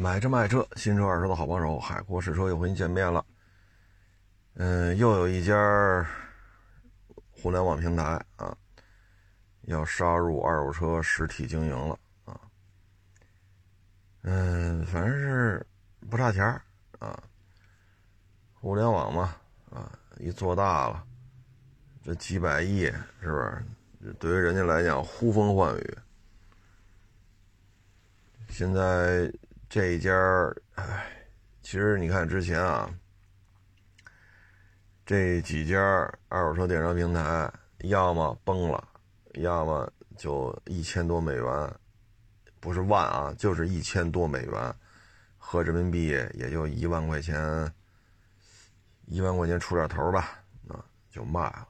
买车卖车，新车二手的好帮手，海阔试车又和您见面了。嗯，又有一家互联网平台啊，要杀入二手车实体经营了啊。嗯，反正是不差钱啊。互联网嘛，啊，一做大了，这几百亿是不是？对于人家来讲，呼风唤雨。现在。这一家唉，其实你看之前啊，这几家二手车电商平台，要么崩了，要么就一千多美元，不是万啊，就是一千多美元，合人民币也就一万块钱，一万块钱出点头吧，啊，就卖了。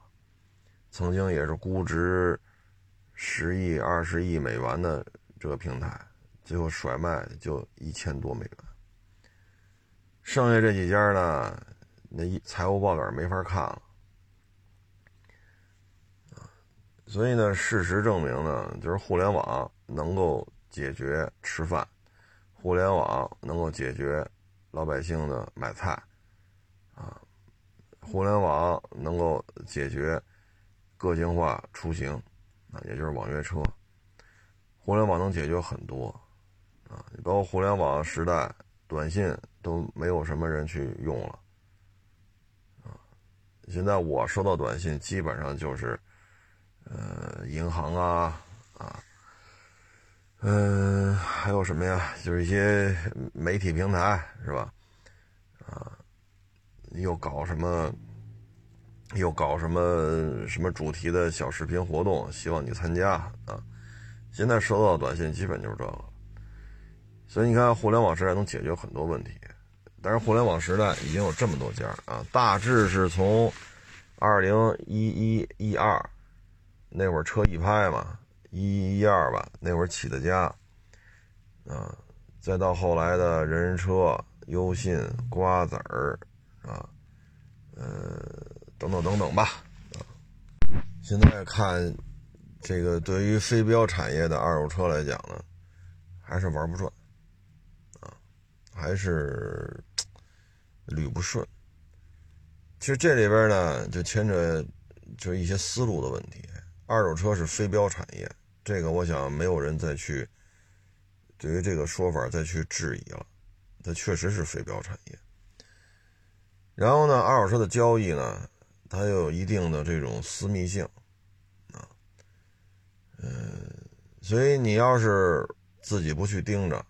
曾经也是估值十亿、二十亿美元的这个平台。最后甩卖就一千多美元，剩下这几家呢，那一财务报表没法看了，所以呢，事实证明呢，就是互联网能够解决吃饭，互联网能够解决老百姓的买菜，啊，互联网能够解决个性化出行，啊，也就是网约车，互联网能解决很多。啊，你包括互联网时代，短信都没有什么人去用了，啊，现在我收到短信基本上就是，呃，银行啊，啊，嗯，还有什么呀？就是一些媒体平台是吧？啊，又搞什么，又搞什么什么主题的小视频活动，希望你参加啊。现在收到短信基本就是这个。所以你看，互联网时代能解决很多问题，但是互联网时代已经有这么多家啊，大致是从二零一一一二那会儿车易拍嘛，一一一二吧，那会儿起的家啊，再到后来的人人车、优信、瓜子儿啊，呃，等等等等吧啊，现在看这个对于非标产业的二手车来讲呢，还是玩不转。还是捋不顺。其实这里边呢，就牵扯就一些思路的问题。二手车是非标产业，这个我想没有人再去对于这个说法再去质疑了。它确实是非标产业。然后呢，二手车的交易呢，它又有一定的这种私密性啊，嗯，所以你要是自己不去盯着。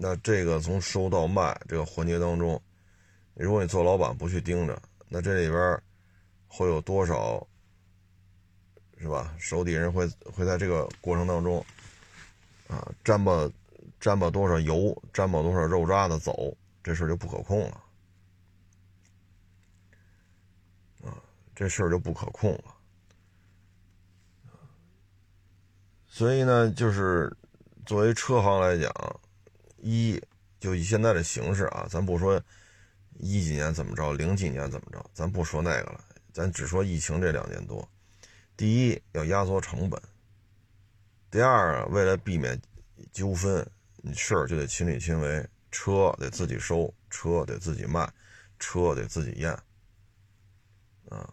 那这个从收到卖这个环节当中，如果你做老板不去盯着，那这里边会有多少，是吧？手底人会会在这个过程当中，啊，沾吧沾吧多少油，沾吧多少肉渣子走，这事就不可控了，啊，这事儿就不可控了。所以呢，就是作为车行来讲。一就以现在的形势啊，咱不说一几年怎么着，零几年怎么着，咱不说那个了，咱只说疫情这两年多。第一要压缩成本，第二为了避免纠纷，你事儿就得亲力亲为，车得自己收，车得自己卖，车得自己验，啊，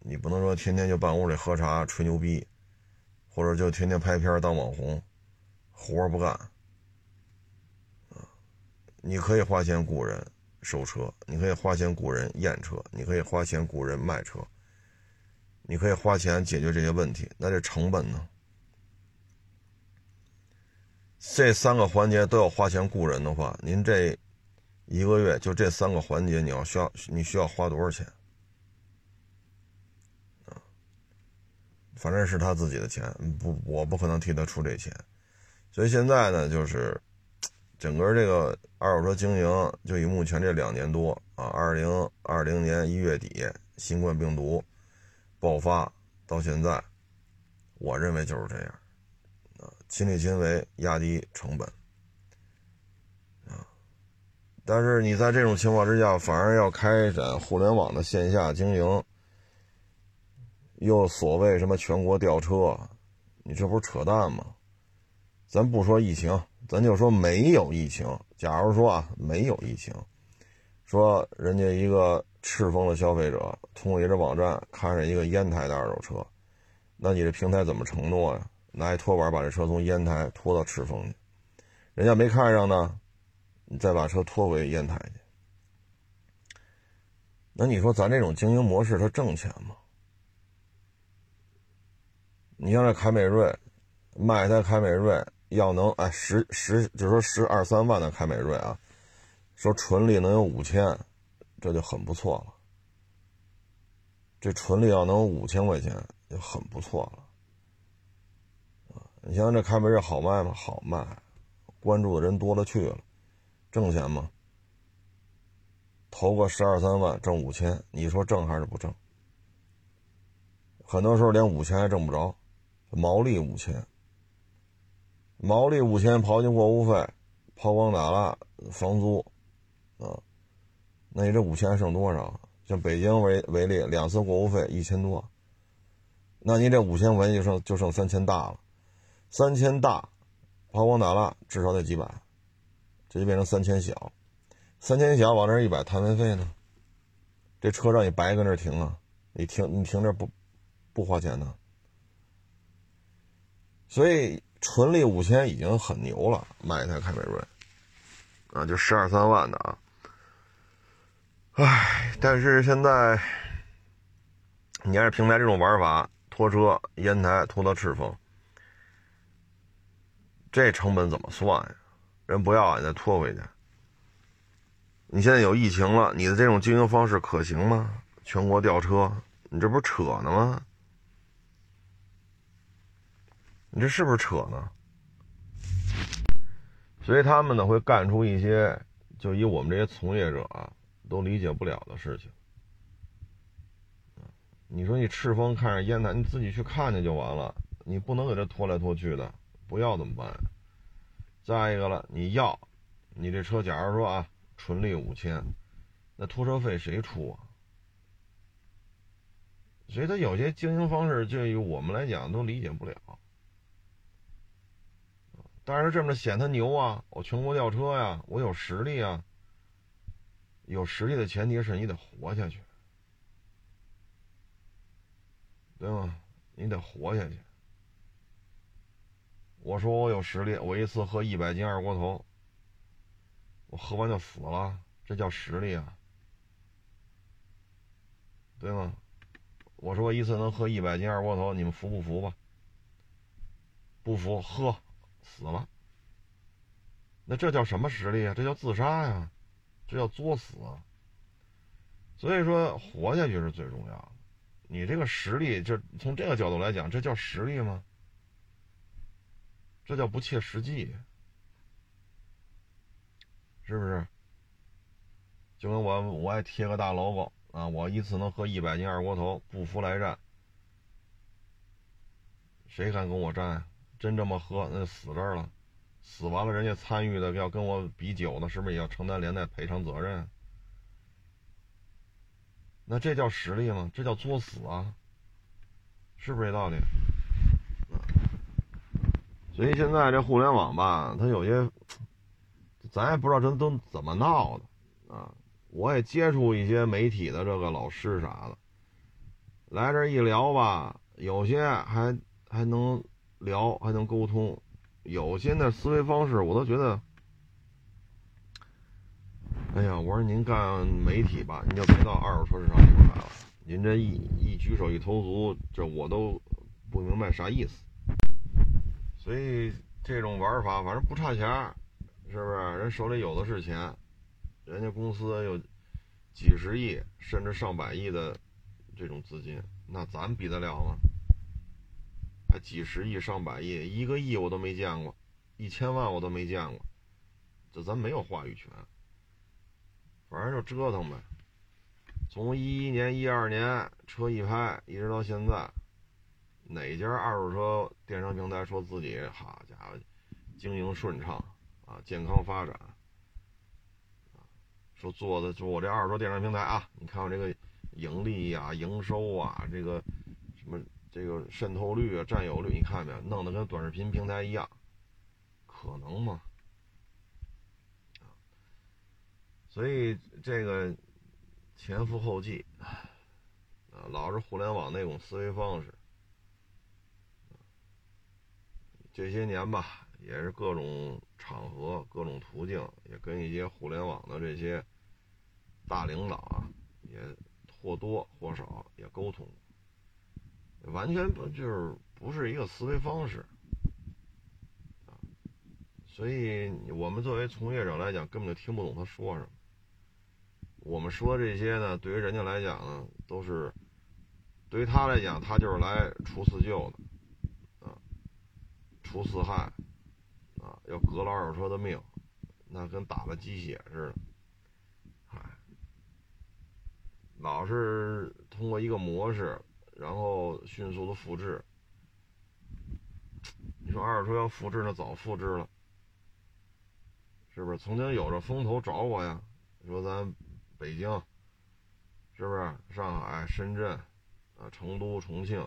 你不能说天天就办屋里喝茶吹牛逼，或者就天天拍片当网红，活不干。你可以花钱雇人收车，你可以花钱雇人验车，你可以花钱雇人卖车，你可以花钱解决这些问题。那这成本呢？这三个环节都要花钱雇人的话，您这一个月就这三个环节，你要需要你需要花多少钱？反正是他自己的钱，不，我不可能替他出这钱。所以现在呢，就是。整个这个二手车经营，就以目前这两年多啊，二零二零年一月底新冠病毒爆发到现在，我认为就是这样啊，亲力亲为，压低成本啊。但是你在这种情况之下，反而要开展互联网的线下经营，又所谓什么全国调车，你这不是扯淡吗？咱不说疫情。咱就说没有疫情，假如说啊没有疫情，说人家一个赤峰的消费者通过你这网站看上一个烟台的二手车，那你这平台怎么承诺呀？拿一拖板把这车从烟台拖到赤峰去，人家没看上呢，你再把车拖回烟台去。那你说咱这种经营模式它挣钱吗？你像这凯美瑞，卖一台凯美瑞要能哎十十，就说十二三万的凯美瑞啊，说纯利能有五千，这就很不错了。这纯利要能五千块钱就很不错了。你像这凯美瑞好卖吗？好卖，关注的人多了去了，挣钱吗？投个十二三万挣五千，你说挣还是不挣？很多时候连五千还挣不着，毛利五千，毛利五千刨去过户费、抛光打蜡、房租，啊，那你这五千剩多少？像北京为为例，两次过户费一千多，那你这五千块钱就剩就剩三千大了。三千大，抛光打蜡至少得几百，这就变成三千小，三千小往这一摆，摊位费呢？这车让你白搁那停啊？你停你停这不不花钱呢？所以纯利五千已经很牛了，买一台凯美瑞，啊，就十二三万的啊。唉，但是现在你要是平台这种玩法，拖车烟台拖到赤峰。这成本怎么算呀？人不要，你再拖回去。你现在有疫情了，你的这种经营方式可行吗？全国吊车，你这不是扯呢吗？你这是不是扯呢？所以他们呢会干出一些，就以我们这些从业者啊都理解不了的事情。你说你赤峰看着烟台，你自己去看去就完了，你不能给这拖来拖去的。不要怎么办？再一个了，你要，你这车假如说啊，纯利五千，那拖车费谁出啊？所以他有些经营方式，就于我们来讲都理解不了。但是这么显他牛啊，我全国吊车呀，我有实力啊。有实力的前提是你得活下去，对吗？你得活下去。我说我有实力，我一次喝一百斤二锅头，我喝完就死了，这叫实力啊，对吗？我说一次能喝一百斤二锅头，你们服不服吧？不服，喝，死了。那这叫什么实力啊？这叫自杀呀，这叫作死。啊所以说，活下去是最重要的。你这个实力，就从这个角度来讲，这叫实力吗？这叫不切实际，是不是？就跟我我爱贴个大 logo 啊，我一次能喝一百斤二锅头，不服来战，谁敢跟我战？真这么喝，那死这儿了。死完了，人家参与的要跟我比酒的，是不是也要承担连带赔偿责任？那这叫实力吗？这叫作死啊！是不是这道理？所以现在这互联网吧，它有些，咱也不知道这都怎么闹的啊！我也接触一些媒体的这个老师啥的，来这一聊吧，有些还还能聊，还能沟通，有些那思维方式我都觉得，哎呀，我说您干媒体吧，您就别到二手车市场里边来了，您这一一举手一投足，这我都不明白啥意思。所以这种玩法，反正不差钱，是不是？人手里有的是钱，人家公司有几十亿甚至上百亿的这种资金，那咱比得了吗？还几十亿、上百亿，一个亿我都没见过，一千万我都没见过，这咱没有话语权。反正就折腾呗。从一一年、一二年车一拍，一直到现在。哪家二手车电商平台说自己好家伙经营顺畅啊，健康发展说做的就我这二手车电商平台啊，你看我这个盈利啊、营收啊，这个什么这个渗透率啊，占有率，你看没有，弄得跟短视频平台一样，可能吗？所以这个前赴后继，啊，老是互联网那种思维方式。这些年吧，也是各种场合，各种途径，也跟一些互联网的这些大领导啊，也或多或少也沟通。完全不就是不是一个思维方式。所以，我们作为从业者来讲，根本就听不懂他说什么。我们说这些呢，对于人家来讲呢，都是对于他来讲，他就是来除四旧的，啊，除四害，啊，要革了二手车的命，那跟打了鸡血似的。嗨，老是通过一个模式，然后迅速的复制。你说二手车要复制，那早复制了。是不是曾经有着风投找我呀？说咱北京，是不是上海、深圳，啊，成都、重庆，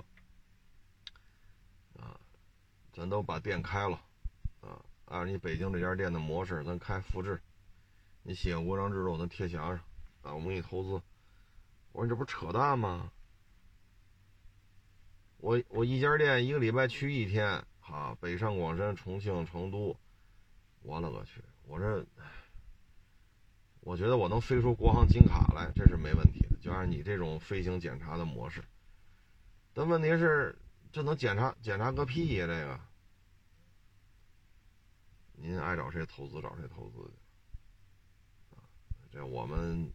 啊，咱都把店开了，啊，按你北京这家店的模式，咱开复制，你写个国章制度，咱贴墙上，啊，我们给你投资。我说你这不扯淡吗？我我一家店一个礼拜去一天，哈，北上广深、重庆、成都，我勒个去！我这，我觉得我能飞出国航金卡来，这是没问题的。就按你这种飞行检查的模式，但问题是，这能检查检查个屁呀？这个，您爱找谁投资找谁投资去，这我们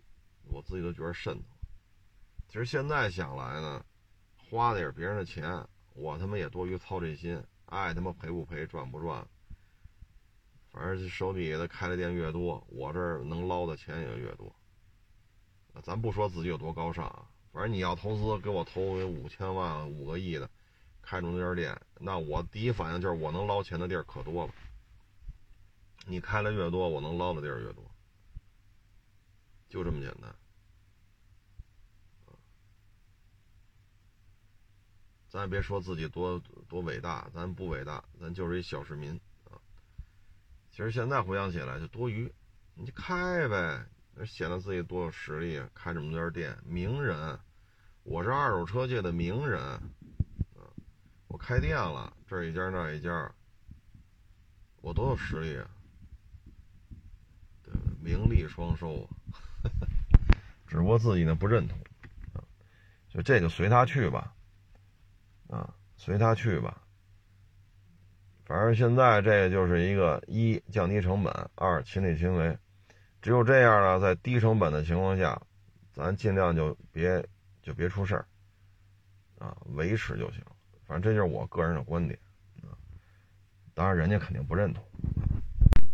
我自己都觉得瘆得慌。其实现在想来呢，花的也是别人的钱，我他妈也多余操这心，爱他妈赔不赔赚不赚。反正手底下的开的店越多，我这儿能捞的钱也越多。咱不说自己有多高尚啊，反正你要投资，给我投五千万、五个亿的，开这么家店，那我第一反应就是我能捞钱的地儿可多了。你开的越多，我能捞的地儿越多，就这么简单。咱也别说自己多多伟大，咱不伟大，咱就是一小市民啊。其实现在回想起来就多余，你就开呗，显得自己多有实力，开这么多家店，名人，我是二手车界的名人，我开店了，这一家那一家，我多有实力啊，名利双收啊，只不过自己呢不认同，就这就随他去吧，啊，随他去吧。反正现在这就是一个一降低成本，二亲力亲为，只有这样呢，在低成本的情况下，咱尽量就别就别出事儿，啊，维持就行。反正这就是我个人的观点，啊，当然人家肯定不认同，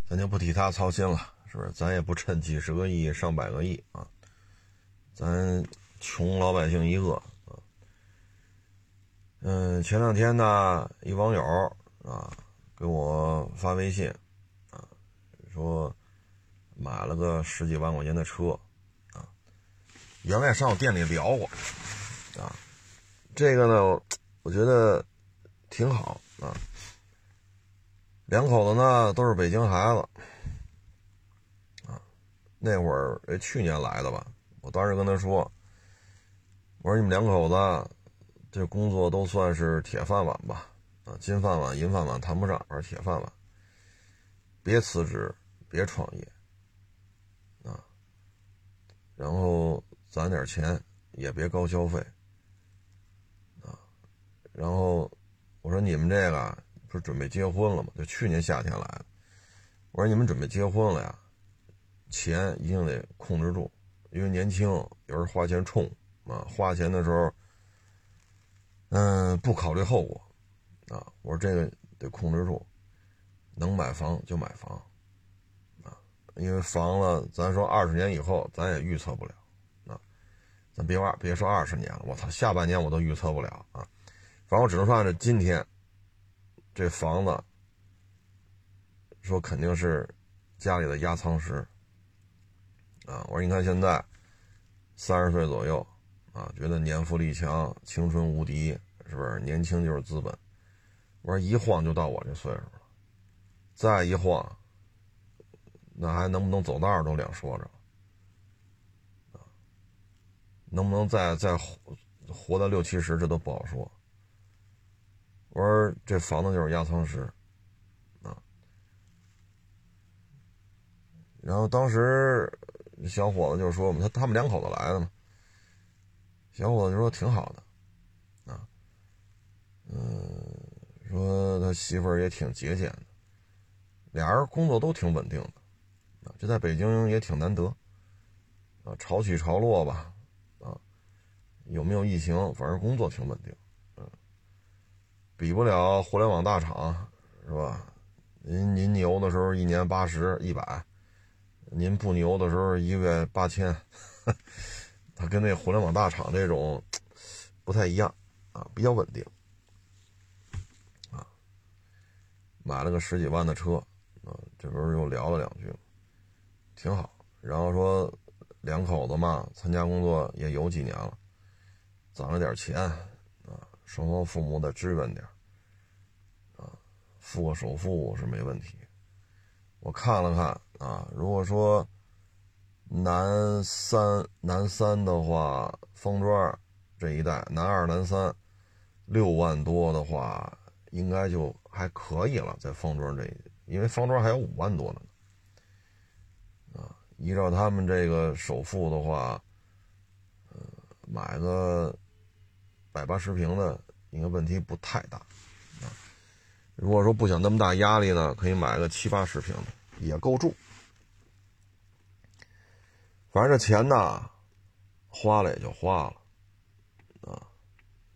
咱就不替他操心了，是不是？咱也不趁几十个亿、上百个亿啊，咱穷老百姓一个。嗯，前两天呢，一网友啊。给我发微信，啊，说买了个十几万块钱的车，啊，原来上我店里聊过，啊，这个呢，我觉得挺好啊。两口子呢都是北京孩子，啊，那会儿去年来的吧，我当时跟他说，我说你们两口子这工作都算是铁饭碗吧。啊，金饭碗、银饭碗谈不上，而铁饭碗。别辞职，别创业，啊，然后攒点钱，也别高消费，啊，然后我说你们这个不是准备结婚了吗？就去年夏天来的。我说你们准备结婚了呀，钱一定得控制住，因为年轻，有时候花钱冲啊，花钱的时候，嗯，不考虑后果。啊，我说这个得控制住，能买房就买房，啊，因为房了，咱说二十年以后咱也预测不了，啊，咱别二别说二十年了，我操，下半年我都预测不了啊，反正我只能说按照今天，这房子，说肯定是家里的压舱石，啊，我说你看现在三十岁左右，啊，觉得年富力强，青春无敌，是不是？年轻就是资本。我说一晃就到我这岁数了，再一晃，那还能不能走道都两说着。能不能再再活活到六七十，这都不好说。我说这房子就是压舱石，啊。然后当时小伙子就说嘛，他他们两口子来的嘛。小伙子说挺好的，啊，嗯，说他媳妇儿也挺节俭的，俩人工作都挺稳定的，啊，这在北京也挺难得，啊，潮起潮落吧，啊，有没有疫情，反正工作挺稳定，嗯，比不了互联网大厂，是吧？您您牛的时候一年八十一百，您不牛的时候一个月八千。它跟那互联网大厂这种不太一样啊，比较稳定啊。买了个十几万的车啊，这不是又聊了两句挺好。然后说两口子嘛，参加工作也有几年了，攒了点钱啊，双方父母得支援点啊，付个首付是没问题。我看了看啊，如果说。南三南三的话，方庄这一带，南二南三，六万多的话，应该就还可以了。在方庄这，因为方庄还有五万多呢。啊，依照他们这个首付的话，呃，买个百八十平的，应该问题不太大。啊，如果说不想那么大压力呢，可以买个七八十平的，也够住。反正这钱呢，花了也就花了，啊，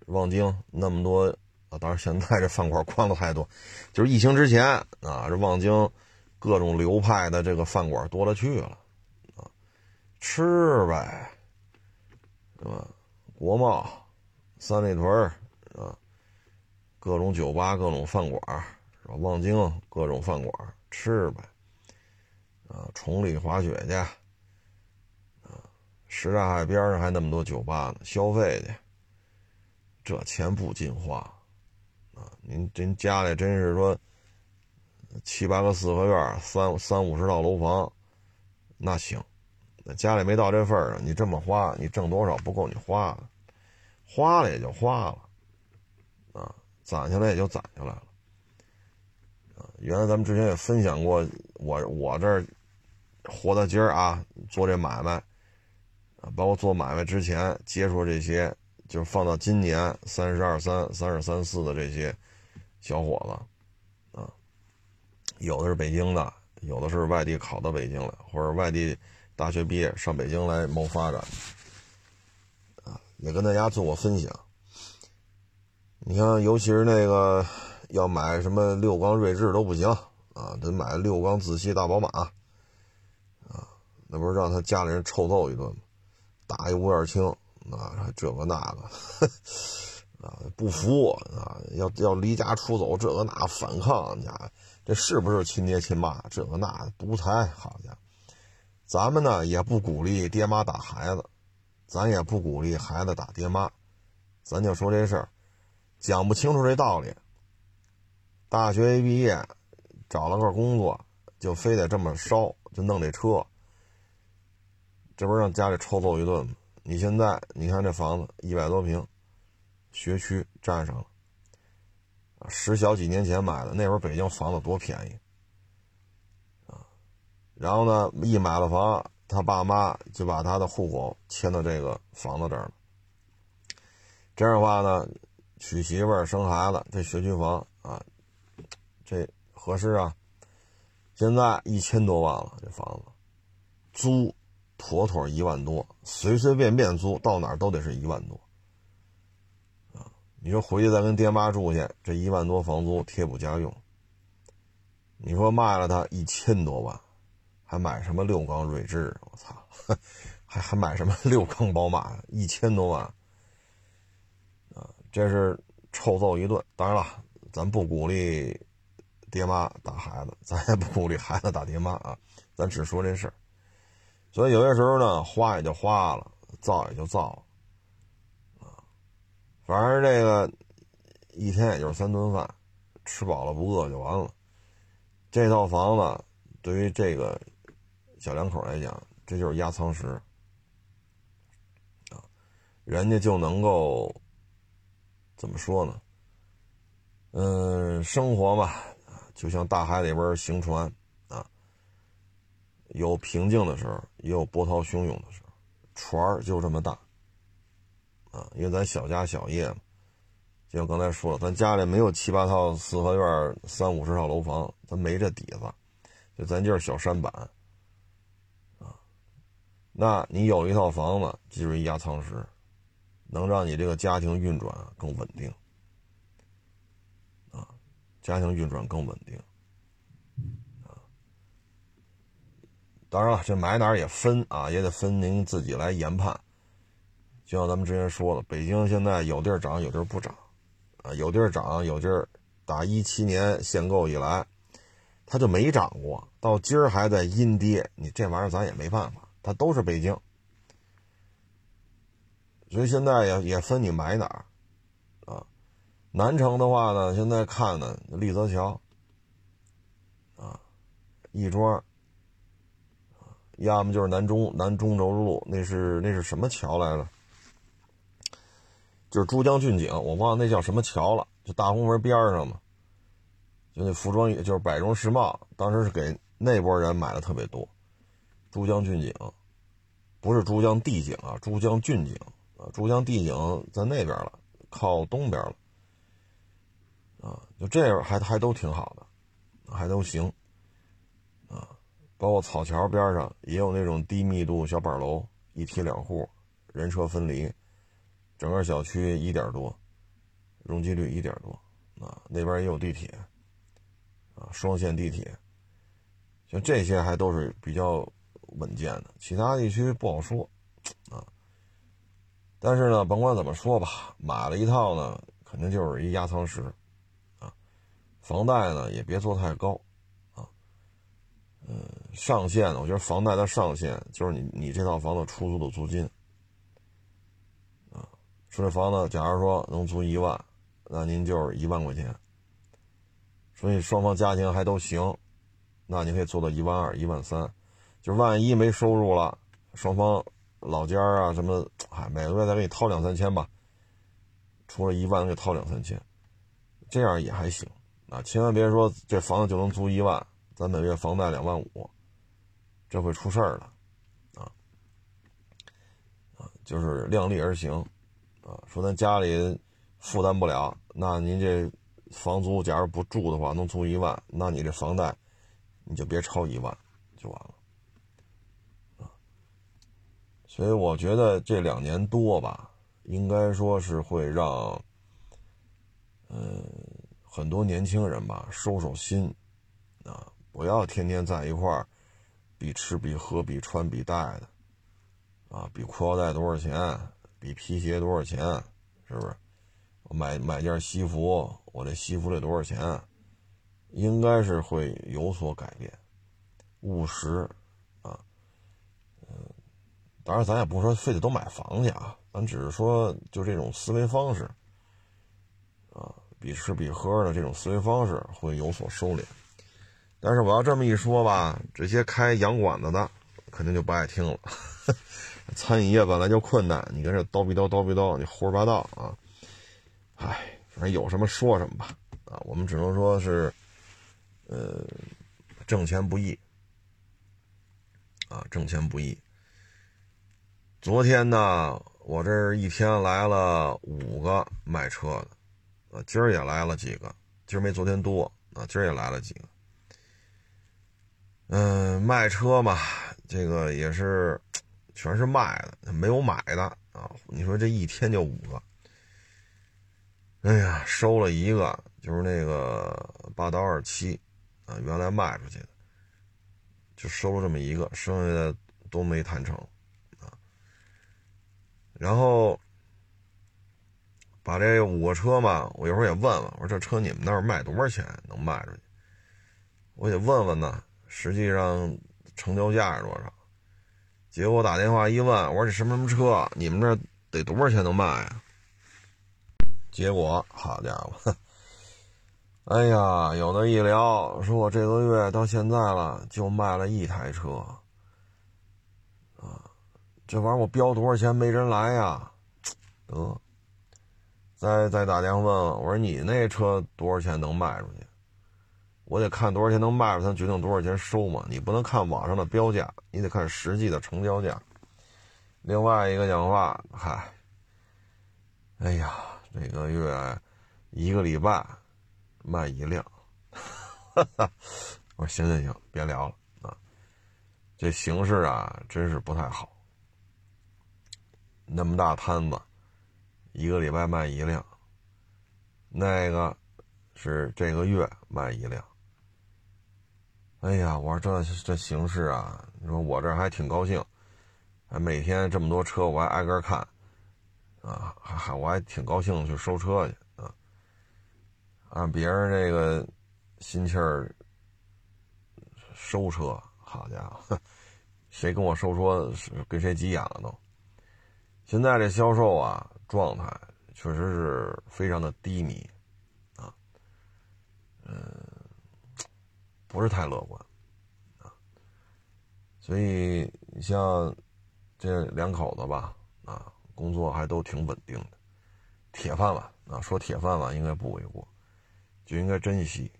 望京那么多啊，当然现在这饭馆关了太多，就是疫情之前啊，这望京各种流派的这个饭馆多了去了，啊，吃呗，是吧？国贸、三里屯啊，各种酒吧、各种饭馆是吧？望京各种饭馆吃呗，啊，崇礼滑雪去。什刹海边上还那么多酒吧呢，消费去，这钱不禁花，啊！您您家里真是说七八个四合院，三三五十套楼房，那行，那家里没到这份上，你这么花，你挣多少不够你花的，花了也就花了，啊，攒下来也就攒下来了，啊！原来咱们之前也分享过，我我这活到今儿啊，做这买卖。啊包括做买卖之前接触这些，就是放到今年三十二三、三十三四的这些小伙子，啊，有的是北京的，有的是外地考到北京来，或者外地大学毕业上北京来谋发展，啊，也跟大家做过分享。你看，尤其是那个要买什么六缸锐志都不行啊，得买六缸自吸大宝马，啊，那不是让他家里人臭揍一顿吗？打一五眼青，啊，这个那个，啊，不服啊，要要离家出走，这个那反抗，家这是不是亲爹亲妈？这个那独裁，好家伙，咱们呢也不鼓励爹妈打孩子，咱也不鼓励孩子打爹妈，咱就说这事儿，讲不清楚这道理。大学一毕业，找了个工作，就非得这么烧，就弄这车。这不是让家里抽揍一顿吗？你现在你看这房子一百多平，学区占上了。十小几年前买的，那会儿北京房子多便宜啊！然后呢，一买了房，他爸妈就把他的户口迁到这个房子这儿了。这样的话呢，娶媳妇儿、生孩子，这学区房啊，这合适啊！现在一千多万了，这房子租。妥妥一万多，随随便便租到哪儿都得是一万多，啊！你说回去再跟爹妈住去，这一万多房租贴补家用。你说卖了它一千多万，还买什么六缸锐志？我操，还还买什么 六缸宝马？一千多万，啊！这是臭揍一顿。当然了，咱不鼓励爹妈打孩子，咱也不鼓励孩子打爹妈啊，咱只说这事儿。所以有些时候呢，花也就花了，造也就造了，啊，反正这个一天也就是三顿饭，吃饱了不饿就完了。这套房子对于这个小两口来讲，这就是压舱石，啊，人家就能够怎么说呢？嗯，生活嘛，就像大海里边行船，有平静的时候，也有波涛汹涌的时候。船就这么大啊，因为咱小家小业嘛，就像刚才说了，咱家里没有七八套四合院、三五十套楼房，咱没这底子，就咱就是小山板啊。那你有一套房子，就是一压舱石。能让你这个家庭运转更稳定，啊，家庭运转更稳定，当然了，这买哪儿也分啊，也得分您自己来研判。就像咱们之前说的，北京现在有地儿涨，有地儿不涨，啊，有地儿涨，有地儿打一七年限购以来，它就没涨过，到今儿还在阴跌，你这玩意儿咱也没办法，它都是北京。所以现在也也分你买哪儿，啊，南城的话呢，现在看呢，立泽桥，啊，亦庄，要么就是南中南中轴路，那是那是什么桥来着？就是珠江骏景，我忘了那叫什么桥了，就大红门边上嘛，就那服装也就是百荣世贸，当时是给那波人买的特别多，珠江骏景，不是珠江帝景啊，珠江骏景。啊，珠江帝景在那边了，靠东边了。啊，就这样还还都挺好的，还都行。包括草桥边上也有那种低密度小板楼，一梯两户，人车分离，整个小区一点多，容积率一点多。啊，那边也有地铁，啊，双线地铁。像这些还都是比较稳健的，其他地区不好说。啊。但是呢，甭管怎么说吧，买了一套呢，肯定就是一压舱石，啊，房贷呢也别做太高，嗯，上限呢，我觉得房贷的上限就是你你这套房子出租的租金，啊，说这房子假如说能租一万，那您就是一万块钱，所以双方家庭还都行，那你可以做到一万二、一万三，就万一没收入了，双方。老家啊，什么，哎，每个月再给你掏两三千吧，除了一万给掏两三千，这样也还行啊。千万别说这房子就能租一万，咱每月房贷两万五，这会出事儿了，啊啊，就是量力而行啊。说咱家里负担不了，那您这房租假如不住的话，能租一万，那你这房贷你就别超一万，就完了。所以我觉得这两年多吧，应该说是会让，嗯，很多年轻人吧收收心，啊，不要天天在一块儿比吃比喝比穿比戴的，啊，比裤腰带多少钱，比皮鞋多少钱，是不是？我买买件西服，我这西服得多少钱？应该是会有所改变，务实啊。嗯。当然，咱也不是说非得都买房去啊，咱只是说就这种思维方式，啊，比吃比喝的这种思维方式会有所收敛。但是我要这么一说吧，这些开洋馆子的肯定就不爱听了。餐饮业本来就困难，你跟这叨逼叨叨逼叨，你胡说八道啊！唉，反正有什么说什么吧，啊，我们只能说是，呃，挣钱不易，啊，挣钱不易。昨天呢，我这一天来了五个卖车的，啊，今儿也来了几个，今儿没昨天多啊，今儿也来了几个。嗯，卖车嘛，这个也是全是卖的，没有买的啊。你说这一天就五个，哎呀，收了一个，就是那个霸道二七啊，原来卖出去的，就收了这么一个，剩下的都没谈成。啊然后把这五个车嘛，我一会儿也问问，我说这车你们那儿卖多少钱能卖出去？我得问问呢，实际上成交价是多少？结果打电话一问，我说这什么什么车，你们这得多少钱能卖啊？结果好家伙，哎呀，有的一聊，说我这个月到现在了，就卖了一台车啊。这玩意儿我标多少钱没人来呀？得，再再打电话问问，我说你那车多少钱能卖出去？我得看多少钱能卖出，才决定多少钱收嘛。你不能看网上的标价，你得看实际的成交价。另外一个讲话，嗨，哎呀，这个月一个礼拜卖一辆，哈 哈我说行行行，别聊了啊，这形势啊，真是不太好。那么大摊子，一个礼拜卖一辆，那个是这个月卖一辆。哎呀，我说这这形势啊，你说我这还挺高兴，还每天这么多车，我还挨个看，啊，还还我还挺高兴去收车去啊。按别人这个心气儿收车，好家伙，谁跟我收车跟谁急眼了都。现在这销售啊，状态确实是非常的低迷，啊，嗯，不是太乐观，啊，所以你像这两口子吧，啊，工作还都挺稳定的，铁饭碗啊，说铁饭碗应该不为过，就应该珍惜，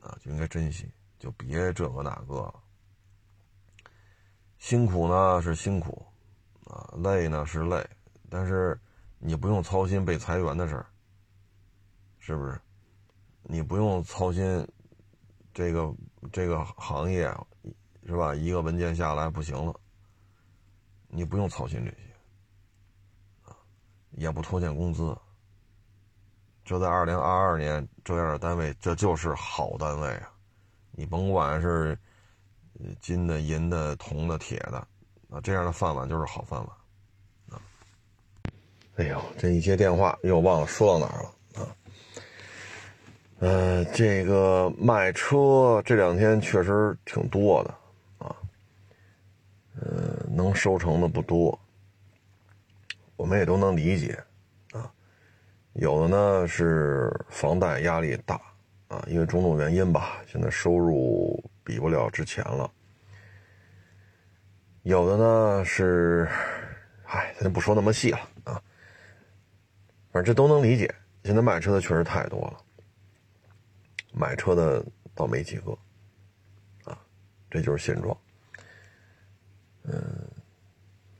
啊，就应该珍惜，就别这个那个，辛苦呢是辛苦。啊，累呢是累，但是你不用操心被裁员的事儿，是不是？你不用操心这个这个行业，是吧？一个文件下来不行了，你不用操心这些，也不拖欠工资。这在二零二二年这样的单位，这就是好单位啊！你甭管是金的、银的、铜的、铁的。啊，这样的饭碗就是好饭碗，啊！哎呦，这一接电话又忘了说到哪儿了？呃，这个卖车这两天确实挺多的啊，呃，能收成的不多，我们也都能理解啊。有的呢是房贷压力大啊，因为种种原因吧，现在收入比不了之前了。有的呢是，唉，咱就不说那么细了啊。反正这都能理解。现在卖车的确实太多了，买车的倒没几个，啊，这就是现状。嗯，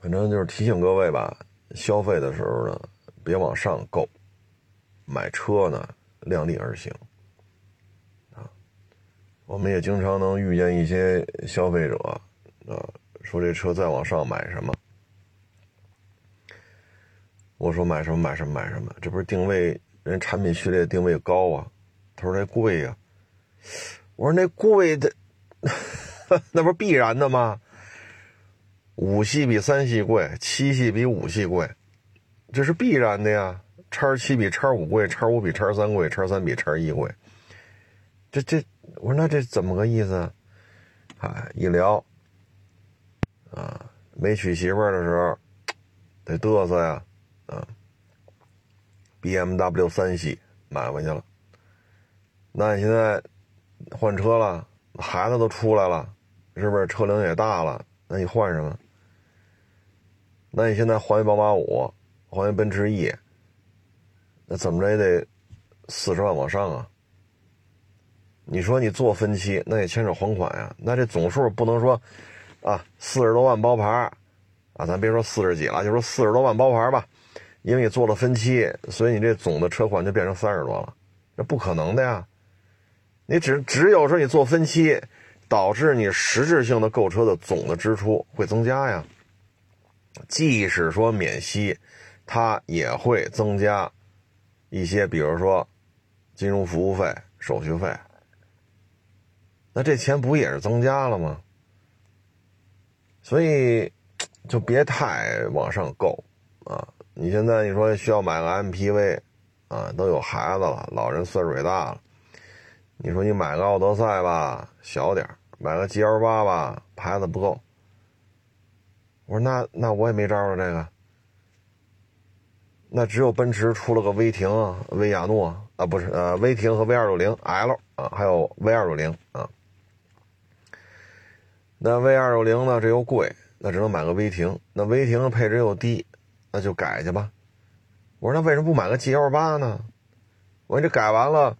反正就是提醒各位吧，消费的时候呢，别往上够，买车呢量力而行。啊，我们也经常能遇见一些消费者啊。说这车再往上买什么？我说买什么买什么买什么，这不是定位人产品序列定位高啊？他说那贵呀。我说那贵的，那不是必然的吗？五系比三系贵，七系比五系贵，这是必然的呀。叉七比叉五贵，叉五比叉三贵，叉三比叉一贵。这这，我说那这怎么个意思？哎，一聊。啊，没娶媳妇儿的时候，得嘚瑟呀，啊，B M W 三系买回去了。那你现在换车了，孩子都出来了，是不是车龄也大了？那你换什么？那你现在换一宝马五，换一奔驰 E，那怎么着也得四十万往上啊？你说你做分期，那也牵扯还款呀，那这总数不能说。啊，四十多万包牌啊，咱别说四十几了，就说四十多万包牌吧，因为你做了分期，所以你这总的车款就变成三十多了，这不可能的呀。你只只有说你做分期，导致你实质性的购车的总的支出会增加呀。即使说免息，它也会增加一些，比如说金融服务费、手续费，那这钱不也是增加了吗？所以，就别太往上够啊！你现在你说需要买个 MPV，啊，都有孩子了，老人岁数也大了。你说你买个奥德赛吧，小点买个 GL 八吧，牌子不够。我说那那我也没招了，这个。那只有奔驰出了个威霆、威亚诺啊，不是呃，威霆和 V 二六零 L 啊，还有 V 二六零啊。那 V 二六零呢？这又贵，那只能买个威霆。那威霆配置又低，那就改去吧。我说那为什么不买个 G L 八呢？我说这改完了，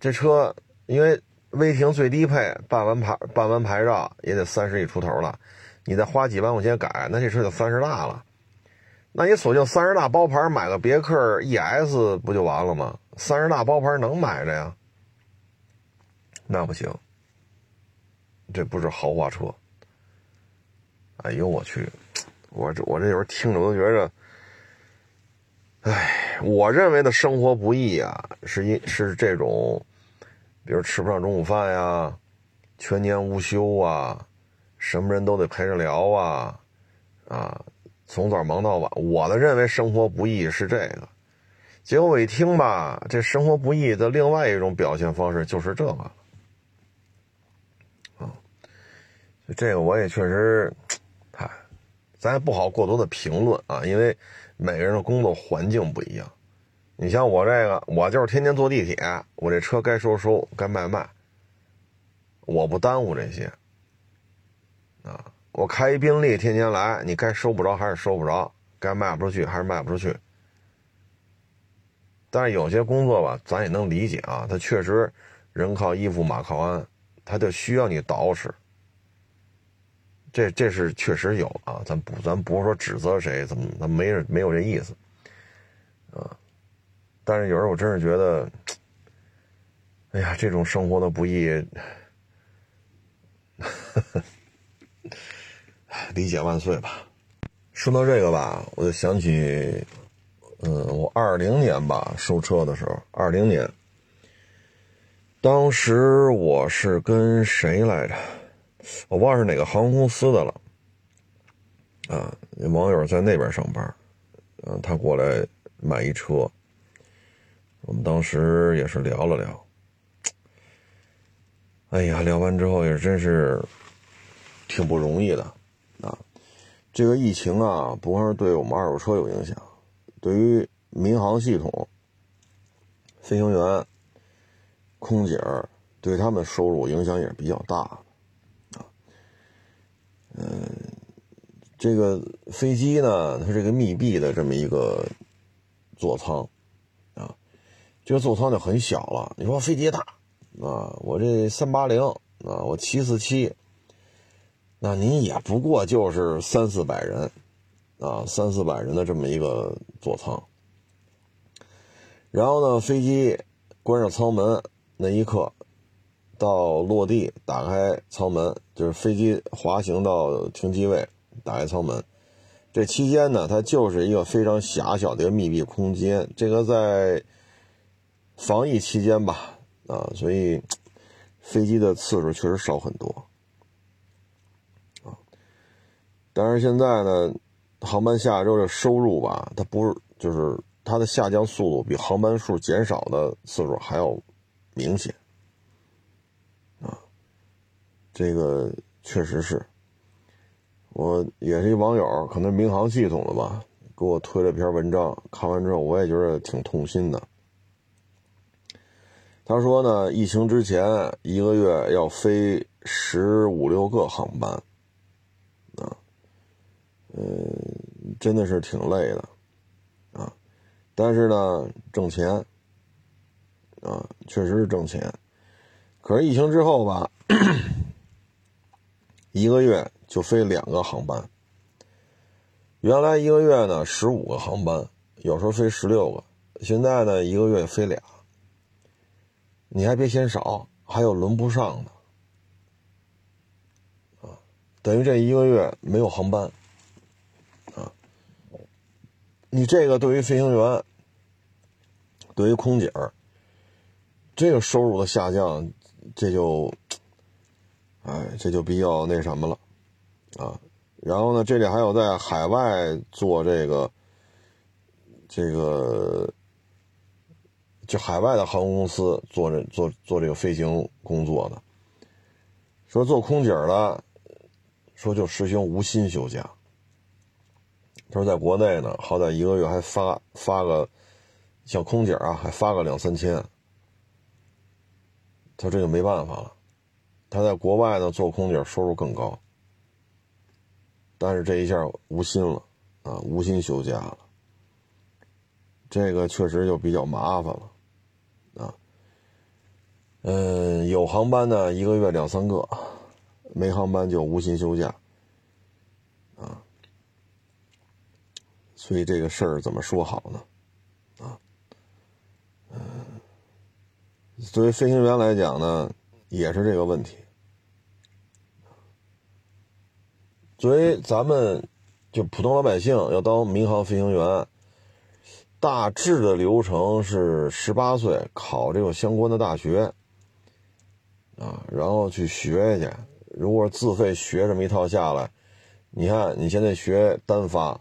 这车因为威霆最低配办完牌办完牌照也得三十亿出头了，你再花几万块钱改，那这车就三十大了。那你索性三十大包牌买个别克 E S 不就完了吗？三十大包牌能买着呀？那不行，这不是豪华车。哎呦我去，我这我这有时候听着我都觉着。哎，我认为的生活不易啊，是因是这种，比如吃不上中午饭呀，全年无休啊，什么人都得陪着聊啊，啊，从早忙到晚。我的认为生活不易是这个，结果我一听吧，这生活不易的另外一种表现方式就是这个，啊，这个我也确实，嗨，咱也不好过多的评论啊，因为。每个人的工作环境不一样，你像我这个，我就是天天坐地铁，我这车该收收，该卖卖，我不耽误这些。啊，我开一宾利，天天来，你该收不着还是收不着，该卖不出去还是卖不出去。但是有些工作吧，咱也能理解啊，他确实人靠衣服，马靠鞍，他就需要你捯饬。这这是确实有啊，咱不咱不是说指责谁，怎么咱没人没有这意思，啊，但是有时候我真是觉得，哎呀，这种生活的不易，理解万岁吧。说到这个吧，我就想起，嗯，我二零年吧收车的时候，二零年，当时我是跟谁来着？我忘是哪个航空公司的了，啊，那网友在那边上班，嗯，他过来买一车，我们当时也是聊了聊，哎呀，聊完之后也真是挺不容易的，啊，这个疫情啊，不光是对我们二手车有影响，对于民航系统、飞行员、空姐儿对他们收入影响也是比较大的啊。嗯，这个飞机呢，它是个密闭的这么一个座舱，这个座舱就很小了。你说飞机大啊，我这三八零啊，我七四七，那您也不过就是三四百人啊，三四百人的这么一个座舱。然后呢，飞机关上舱门那一刻。到落地，打开舱门，就是飞机滑行到停机位，打开舱门。这期间呢，它就是一个非常狭小的一个密闭空间。这个在防疫期间吧，啊，所以飞机的次数确实少很多，啊。但是现在呢，航班下周的收入吧，它不是，就是它的下降速度比航班数减少的次数还要明显。啊这个确实是，我也是一网友，可能民航系统的吧，给我推了篇文章，看完之后我也觉得挺痛心的。他说呢，疫情之前一个月要飞十五六个航班，啊，嗯，真的是挺累的，啊，但是呢，挣钱，啊，确实是挣钱，可是疫情之后吧。一个月就飞两个航班，原来一个月呢十五个航班，有时候飞十六个，现在呢一个月飞俩。你还别嫌少，还有轮不上的，啊，等于这一个月没有航班，啊，你这个对于飞行员，对于空姐儿，这个收入的下降，这就。哎，这就比较那什么了，啊，然后呢，这里还有在海外做这个，这个，就海外的航空公司做这做做这个飞行工作的，说做空姐的，说就实行无薪休假。他说在国内呢，好歹一个月还发发个，像空姐啊，还发个两三千。他这就没办法了。他在国外呢做空姐，收入更高，但是这一下无薪了啊，无薪休假了。这个确实就比较麻烦了，啊，嗯，有航班呢，一个月两三个，没航班就无薪休假，啊，所以这个事儿怎么说好呢？啊，嗯，作为飞行员来讲呢，也是这个问题。作为咱们就普通老百姓要当民航飞行员。大致的流程是十八岁考这个相关的大学，啊，然后去学去。如果自费学这么一套下来，你看你现在学单发，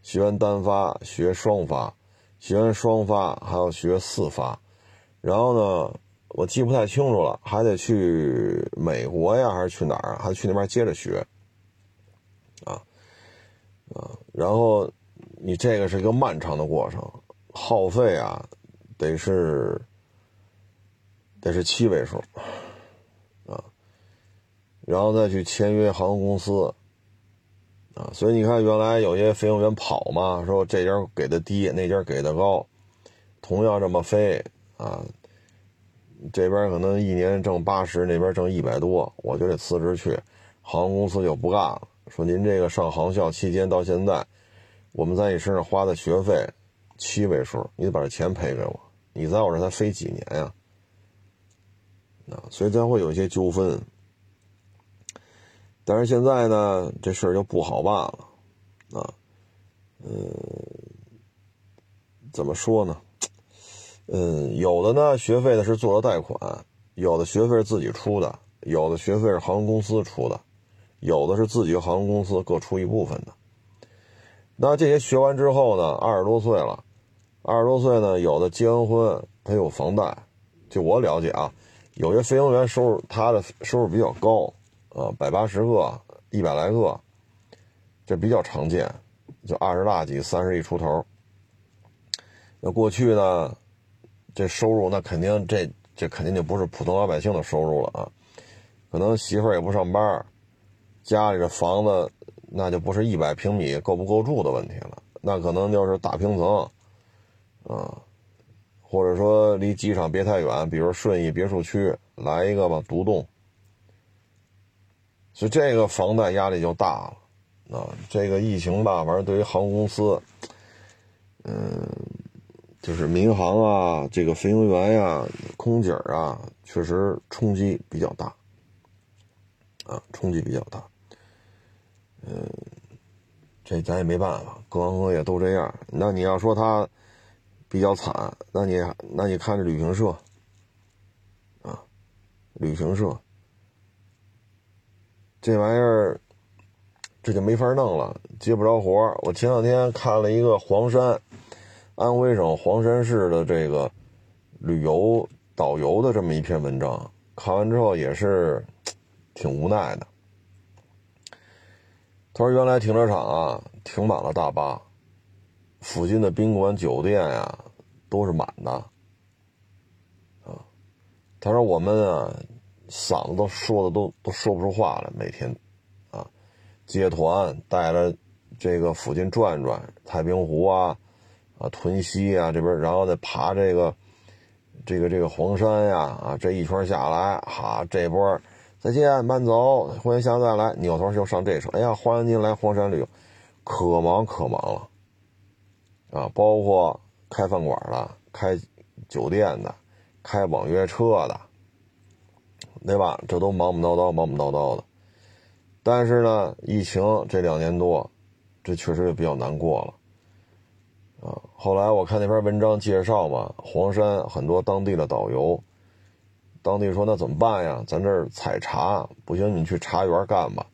学完单发学双发，学完双发还要学四发，然后呢，我记不太清楚了，还得去美国呀，还是去哪儿啊？还得去那边接着学，啊，啊，然后。你这个是一个漫长的过程，耗费啊，得是得是七位数啊，然后再去签约航空公司啊，所以你看，原来有些飞行员跑嘛，说这家给的低，那家给的高，同样这么飞啊，这边可能一年挣八十，那边挣一百多，我就得辞职去，航空公司就不干了，说您这个上航校期间到现在。我们在你身上花的学费七位数，你得把这钱赔给我。你在我这才飞几年呀？啊，所以才会有一些纠纷。但是现在呢，这事儿就不好办了啊。嗯，怎么说呢？嗯，有的呢，学费呢是做了贷款，有的学费是自己出的，有的学费是航空公司出的，有的是自己和航空公司各出一部分的。那这些学完之后呢？二十多岁了，二十多岁呢，有的结完婚，他有房贷。就我了解啊，有些飞行员收入他的收入比较高，啊，百八十个、一百来个，这比较常见。就二十大几、三十一出头。那过去呢，这收入那肯定这这肯定就不是普通老百姓的收入了啊。可能媳妇儿也不上班，家里的房子。那就不是一百平米够不够住的问题了，那可能就是大平层，啊，或者说离机场别太远，比如顺义别墅区来一个吧，独栋，所以这个房贷压力就大了，啊，这个疫情吧，反正对于航空公司，嗯，就是民航啊，这个飞行员呀、空姐啊，确实冲击比较大，啊，冲击比较大。嗯，这咱也没办法，各行各业都这样。那你要说他比较惨，那你那你看这旅行社啊，旅行社这玩意儿这就没法弄了，接不着活我前两天看了一个黄山，安徽省黄山市的这个旅游导游的这么一篇文章，看完之后也是 挺无奈的。他说：“原来停车场啊，停满了大巴，附近的宾馆、酒店呀，都是满的。啊，他说我们啊，嗓子都说的都都说不出话来，每天，啊，接团带着这个附近转转，太平湖啊，啊，屯溪啊这边，然后再爬这个，这个这个黄山呀，啊，这一圈下来，哈，这波。”再见，慢走，欢迎下次再来。扭头就上这车，哎呀，欢迎您来黄山旅游，可忙可忙了，啊，包括开饭馆的、开酒店的、开网约车的，对吧？这都忙忙叨叨、忙忙叨叨的。但是呢，疫情这两年多，这确实也比较难过了，啊。后来我看那篇文章介绍嘛，黄山很多当地的导游。当地说：“那怎么办呀？咱这儿采茶不行，你去茶园干吧，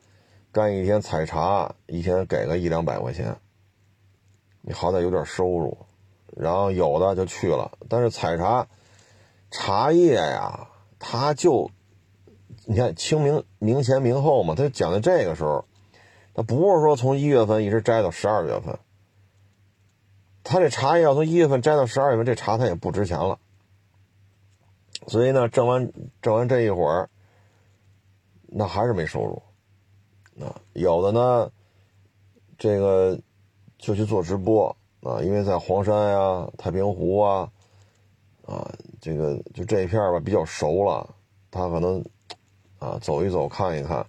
干一天采茶，一天给个一两百块钱，你好歹有点收入。然后有的就去了，但是采茶，茶叶呀，他就你看清明明前明后嘛，他讲的这个时候，他不是说从一月份一直摘到十二月份，他这茶叶要从一月份摘到十二月份，这茶它也不值钱了。”所以呢，挣完挣完这一会儿，那还是没收入。啊，有的呢，这个就去做直播啊，因为在黄山呀、太平湖啊，啊，这个就这一片吧比较熟了，他可能啊走一走看一看，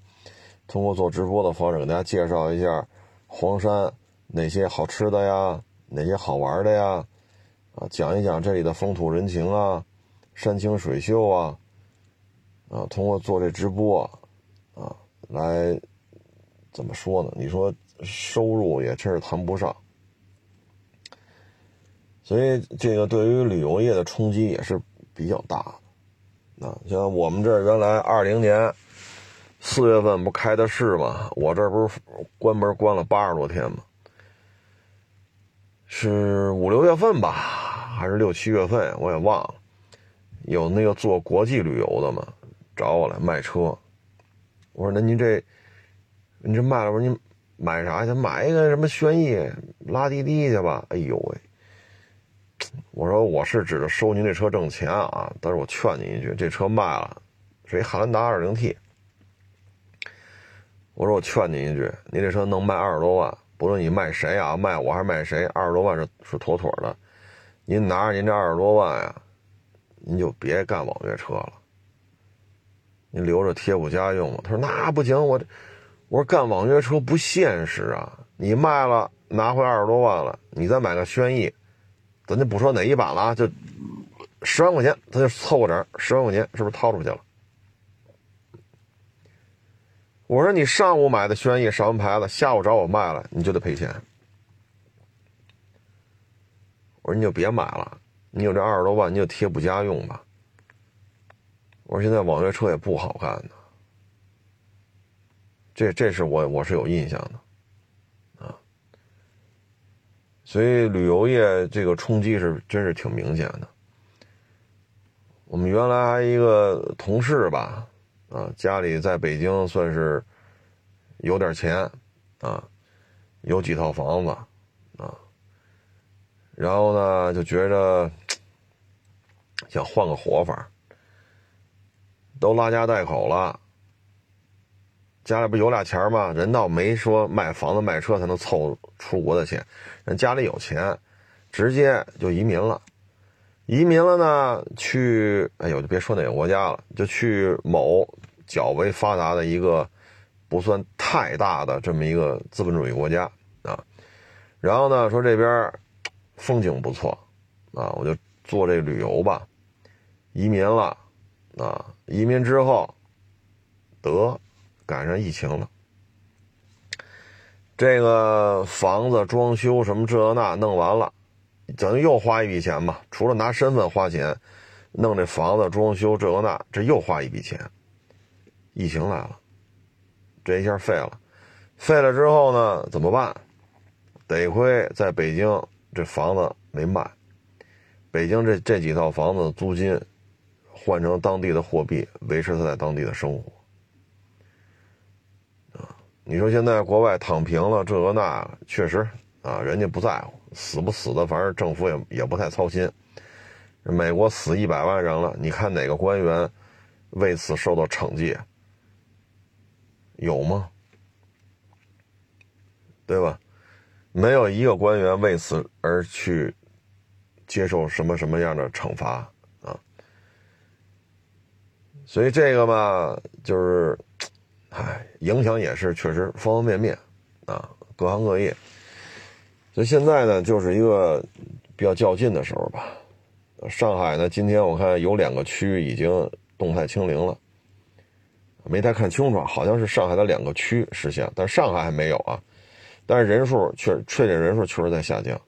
通过做直播的方式给大家介绍一下黄山哪些好吃的呀，哪些好玩的呀，啊，讲一讲这里的风土人情啊，山清水秀啊，啊，通过做这直播啊来怎么说呢？你说收入也真是谈不上。所以，这个对于旅游业的冲击也是比较大的。啊，像我们这原来二零年四月份不开的市吗？我这不是关门关了八十多天吗？是五六月份吧，还是六七月份？我也忘了。有那个做国际旅游的嘛，找我来卖车。我说：“那您这，您这卖了，我说您买啥去？买一个什么轩逸，拉滴滴去吧。”哎呦喂！我说我是指着收您这车挣钱啊，但是我劝您一句，这车卖了，是一汉兰达 2.0T。我说我劝您一句，您这车能卖二十多万，不论你卖谁啊，卖我还是卖谁，二十多万是是妥妥的。您拿着您这二十多万呀，您就别干网约车了，您留着贴补家用吧。他说那不行，我这我说干网约车不现实啊，你卖了拿回二十多万了，你再买个轩逸。咱就不说哪一版了啊，就十万块钱，他就凑个整，十万块钱是不是掏出去了？我说你上午买的轩逸上完牌子，下午找我卖了，你就得赔钱。我说你就别买了，你有这二十多万，你就贴补家用吧。我说现在网约车也不好干呢，这这是我我是有印象的。啊所以旅游业这个冲击是真是挺明显的。我们原来还一个同事吧，啊，家里在北京算是有点钱，啊，有几套房子，然后呢就觉着想换个活法，都拉家带口了。家里不有俩钱吗？人倒没说卖房子卖车才能凑出国的钱，人家里有钱，直接就移民了。移民了呢，去哎呦，就别说哪个国家了，就去某较为发达的一个不算太大的这么一个资本主义国家啊。然后呢，说这边风景不错啊，我就做这旅游吧。移民了啊，移民之后得。赶上疫情了，这个房子装修什么这那弄完了，等于又花一笔钱吧。除了拿身份花钱，弄这房子装修这个那，这又花一笔钱。疫情来了，这一下废了。废了之后呢，怎么办？得亏在北京这房子没卖，北京这这几套房子的租金换成当地的货币，维持他在当地的生活。啊你说现在国外躺平了，这个那确实啊，人家不在乎死不死的，反正政府也也不太操心。美国死一百万人了，你看哪个官员为此受到惩戒？有吗？对吧？没有一个官员为此而去接受什么什么样的惩罚啊。所以这个吧，就是。唉，影响也是确实方方面面，啊，各行各业。所以现在呢，就是一个比较较劲的时候吧。上海呢，今天我看有两个区已经动态清零了，没太看清楚，好像是上海的两个区实现，但上海还没有啊。但是人数确确诊人数确实在下降，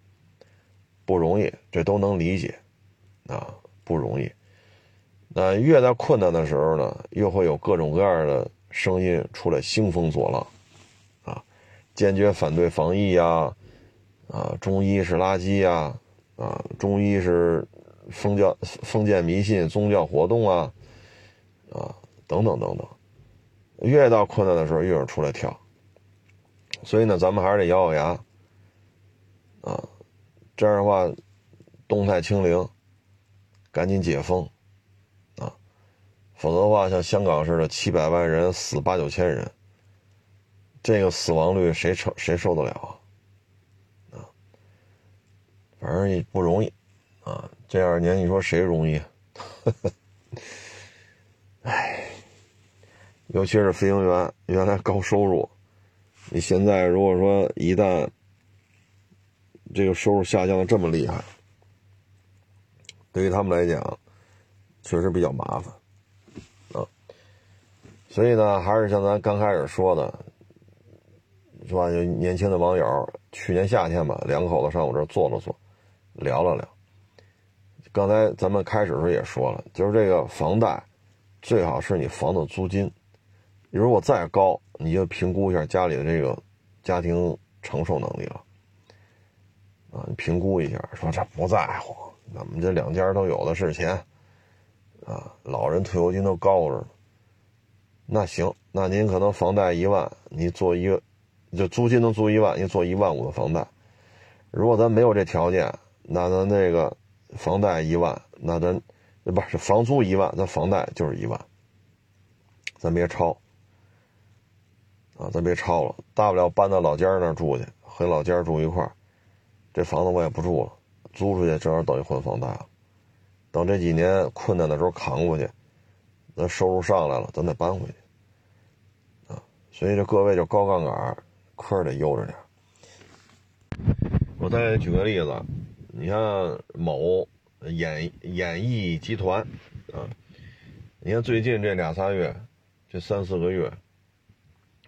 不容易，这都能理解，啊，不容易。那越在困难的时候呢，越会有各种各样的。声音出来兴风作浪，啊，坚决反对防疫呀，啊，中医是垃圾呀，啊，中医是封教封建迷信宗教活动啊，啊，等等等等，越到困难的时候，越是出来跳。所以呢，咱们还是得咬咬牙，啊，这样的话，动态清零，赶紧解封。啊否则的话，像香港似的，七百万人死八九千人，这个死亡率谁承谁受得了啊？啊！反正也不容易啊。这二年你说谁容易？哎，尤其是飞行员，原来高收入，你现在如果说一旦这个收入下降的这么厉害，对于他们来讲，确实比较麻烦啊。所以呢，还是像咱刚开始说的，是吧？有年轻的网友，去年夏天吧，两口子上我这坐了坐，聊了聊。刚才咱们开始时候也说了，就是这个房贷，最好是你房子租金，你如果再高，你就评估一下家里的这个家庭承受能力了。啊，你评估一下，说这不在乎，咱们这两家都有的是钱，啊，老人退休金都高着呢。那行，那您可能房贷一万，你做一个，就租金能租一万，你做一万五的房贷。如果咱没有这条件，那咱那个。房贷一万，那咱不是房租一万，咱房贷就是一万，咱别超啊，咱别超了，大不了搬到老家那儿住去，和老家住一块儿，这房子我也不住了，租出去正好等于还房贷了。等这几年困难的时候扛过去，咱收入上来了，咱再搬回去啊。所以这各位就高杠杆，科得悠着点。我再举个例子。你像某演演艺集团啊，你看最近这俩仨月，这三四个月，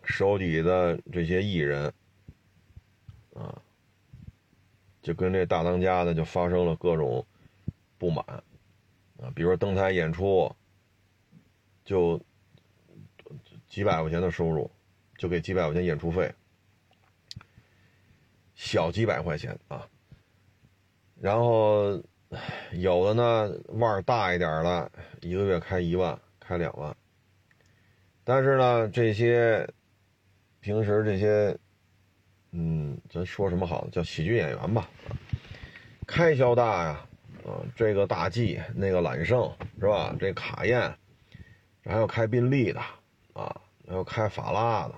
手底的这些艺人啊，就跟这大当家的就发生了各种不满啊，比如说登台演出，就几百块钱的收入，就给几百块钱演出费，小几百块钱啊。然后有的呢腕大一点的，一个月开一万，开两万。但是呢，这些平时这些，嗯，咱说什么好？叫喜剧演员吧，开销大呀，啊，这个大 G，那个揽胜，是吧？这卡宴，还有开宾利的，啊，还有开法拉的，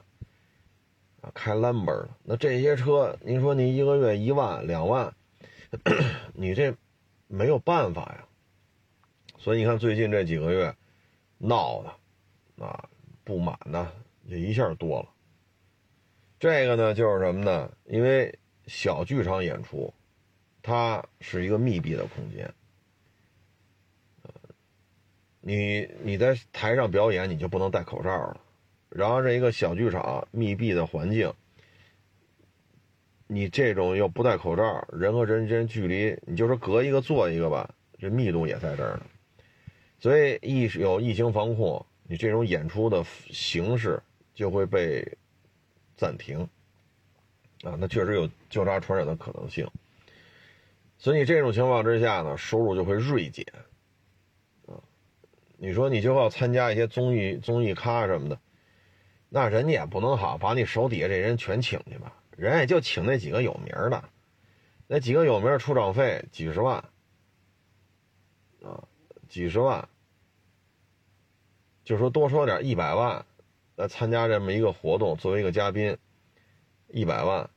啊，开兰博的。那这些车，您说你一个月一万两万？你这没有办法呀，所以你看最近这几个月闹的啊，不满的也一下多了。这个呢，就是什么呢？因为小剧场演出，它是一个密闭的空间，你你在台上表演，你就不能戴口罩了。然后这一个小剧场密闭的环境。你这种又不戴口罩，人和人之间距离，你就说隔一个坐一个吧，这密度也在这儿呢。所以疫有疫情防控，你这种演出的形式就会被暂停啊，那确实有交叉传染的可能性。所以这种情况之下呢，收入就会锐减啊。你说你就要参加一些综艺综艺咖什么的，那人家也不能好把你手底下这人全请去吧。人也就请那几个有名的，那几个有名出场费几十万，啊，几十万，就说多说点一百万，来参加这么一个活动，作为一个嘉宾，一百万，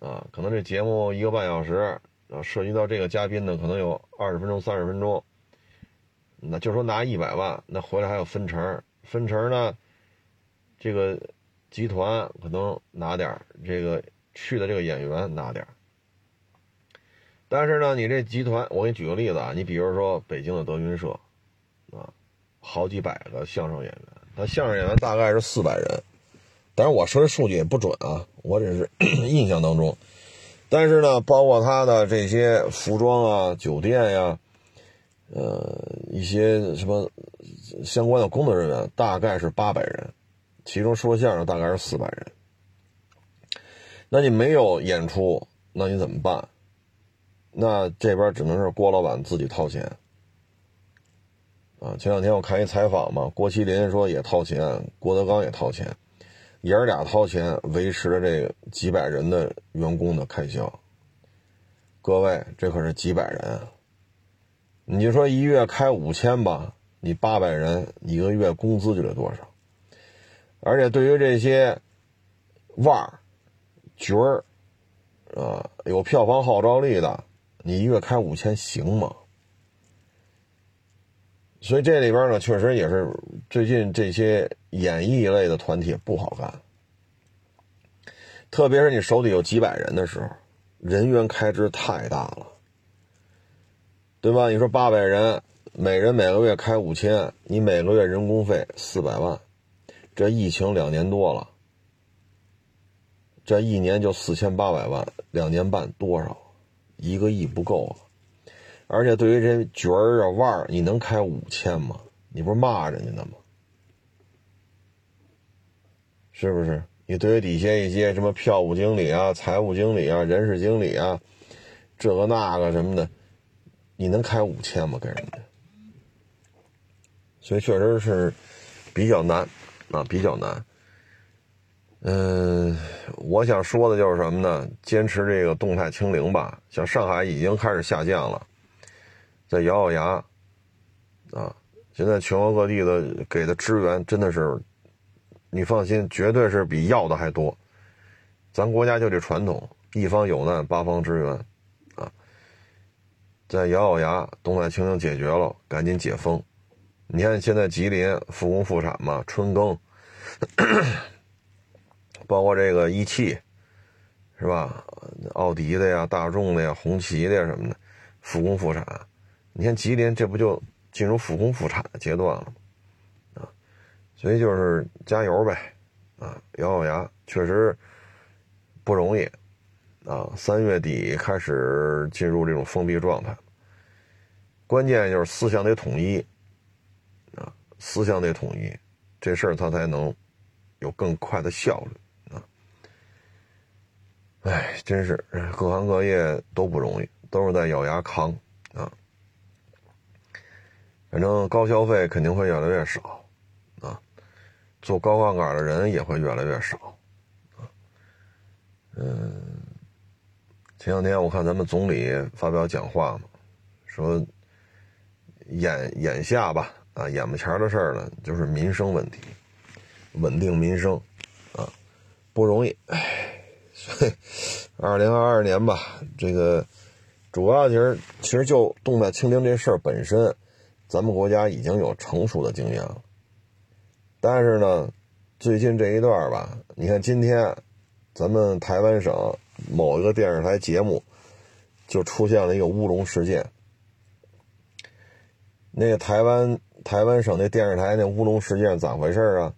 啊，可能这节目一个半小时，啊，涉及到这个嘉宾呢，可能有二十分钟、三十分钟，那就说拿一百万，那回来还有分成，分成呢，这个。集团可能拿点这个去的这个演员拿点但是呢，你这集团，我给你举个例子啊，你比如说北京的德云社，啊，好几百个相声演员，他相声演员大概是四百人，但是我说这数据也不准啊，我只是 印象当中，但是呢，包括他的这些服装啊、酒店呀，呃，一些什么相关的工作人员，大概是八百人。其中说相声大概是四百人，那你没有演出，那你怎么办？那这边只能是郭老板自己掏钱。啊，前两天我看一采访嘛，郭麒麟说也掏钱，郭德纲也掏钱，爷儿俩掏钱维持着这个几百人的员工的开销。各位，这可是几百人，你就说一月开五千吧，你八百人一个月工资就得多少？而且对于这些腕儿、角儿，啊，有票房号召力的，你一月开五千行吗？所以这里边呢，确实也是最近这些演艺类的团体不好干，特别是你手里有几百人的时候，人员开支太大了，对吧？你说八百人，每人每个月开五千，你每个月人工费四百万，这疫情两年多了，这一年就四千八百万，两年半多少？一个亿不够啊！而且对于这角儿啊腕儿，你能开五千吗？你不是骂人家呢吗？是不是？你对于底下一些什么票务经理啊、财务经理啊、人事经理啊，这个那个什么的，你能开五千吗？给人家？所以确实是比较难啊，比较难。嗯，我想说的就是什么呢？坚持这个动态清零吧。像上海已经开始下降了。再咬咬牙，啊！现在全国各地的给的支援真的是，你放心，绝对是比要的还多。咱国家就这传统，一方有难八方支援，啊！再咬咬牙，动态清零解决了，赶紧解封。你看现在吉林复工复产嘛，春耕，包括这个一汽，是吧？奥迪的呀、大众的呀、红旗的呀什么的，复工复产。你看吉林，这不就进入复工复产的阶段了吗？啊，所以就是加油呗，啊，咬咬牙，确实不容易，啊，三月底开始进入这种封闭状态，关键就是思想得统一，啊，思想得统一，这事儿它才能有更快的效率，啊，哎，真是各行各业都不容易，都是在咬牙扛。反正高消费肯定会越来越少，啊，做高杠杆的人也会越来越少，啊，嗯，前两天我看咱们总理发表讲话嘛，说眼眼下吧，啊，眼巴前的事儿呢，就是民生问题，稳定民生，啊，不容易，唉，所以二零二二年吧，这个主要其实其实就动态清零这事儿本身。咱们国家已经有成熟的经验了，但是呢，最近这一段吧，你看今天，咱们台湾省某一个电视台节目就出现了一个乌龙事件。那个台湾台湾省那电视台那乌龙事件咋回事啊？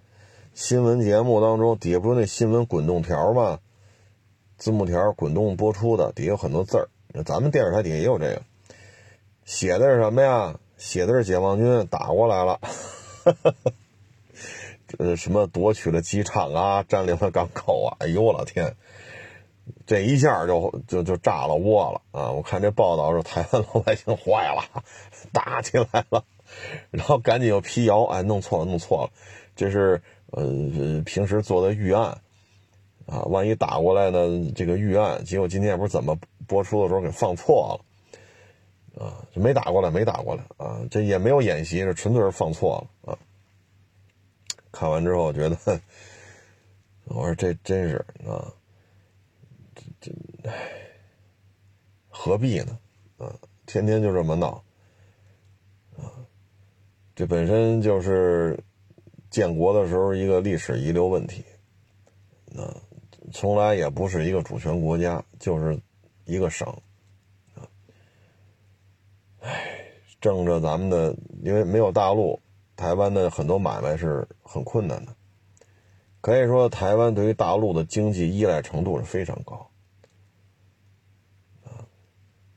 新闻节目当中底下不是那新闻滚动条吗？字幕条滚动播出的，底下有很多字儿。咱们电视台底下也有这个，写的是什么呀？写的是解放军打过来了，呃，什么夺取了机场啊，占领了港口啊，哎呦我老天，这一下就就就炸了窝了啊！我看这报道说台湾老百姓坏了，打起来了，然后赶紧又辟谣，哎，弄错了，弄错了，这是呃平时做的预案啊，万一打过来呢，这个预案，结果今天也不是怎么播出的时候给放错了。啊，就没打过来，没打过来啊！这也没有演习，这纯粹是放错了啊！看完之后觉得，我说这真是啊，这这，唉，何必呢？啊，天天就这么闹啊！这本身就是建国的时候一个历史遗留问题，啊，从来也不是一个主权国家，就是一个省。唉，挣着咱们的，因为没有大陆，台湾的很多买卖是很困难的。可以说，台湾对于大陆的经济依赖程度是非常高。啊，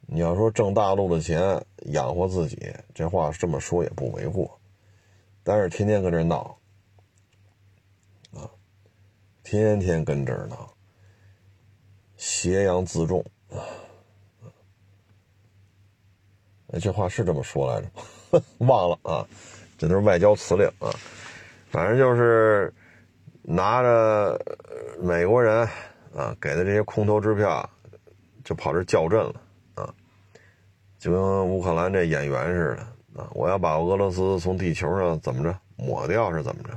你要说挣大陆的钱养活自己，这话这么说也不为过。但是天天跟这闹，啊，天天跟这闹，挟洋自重啊。那这话是这么说来着，忘了啊，这都是外交辞令啊。反正就是拿着美国人啊给的这些空头支票，就跑这较真了啊，就跟乌克兰这演员似的啊，我要把俄罗斯从地球上怎么着抹掉是怎么着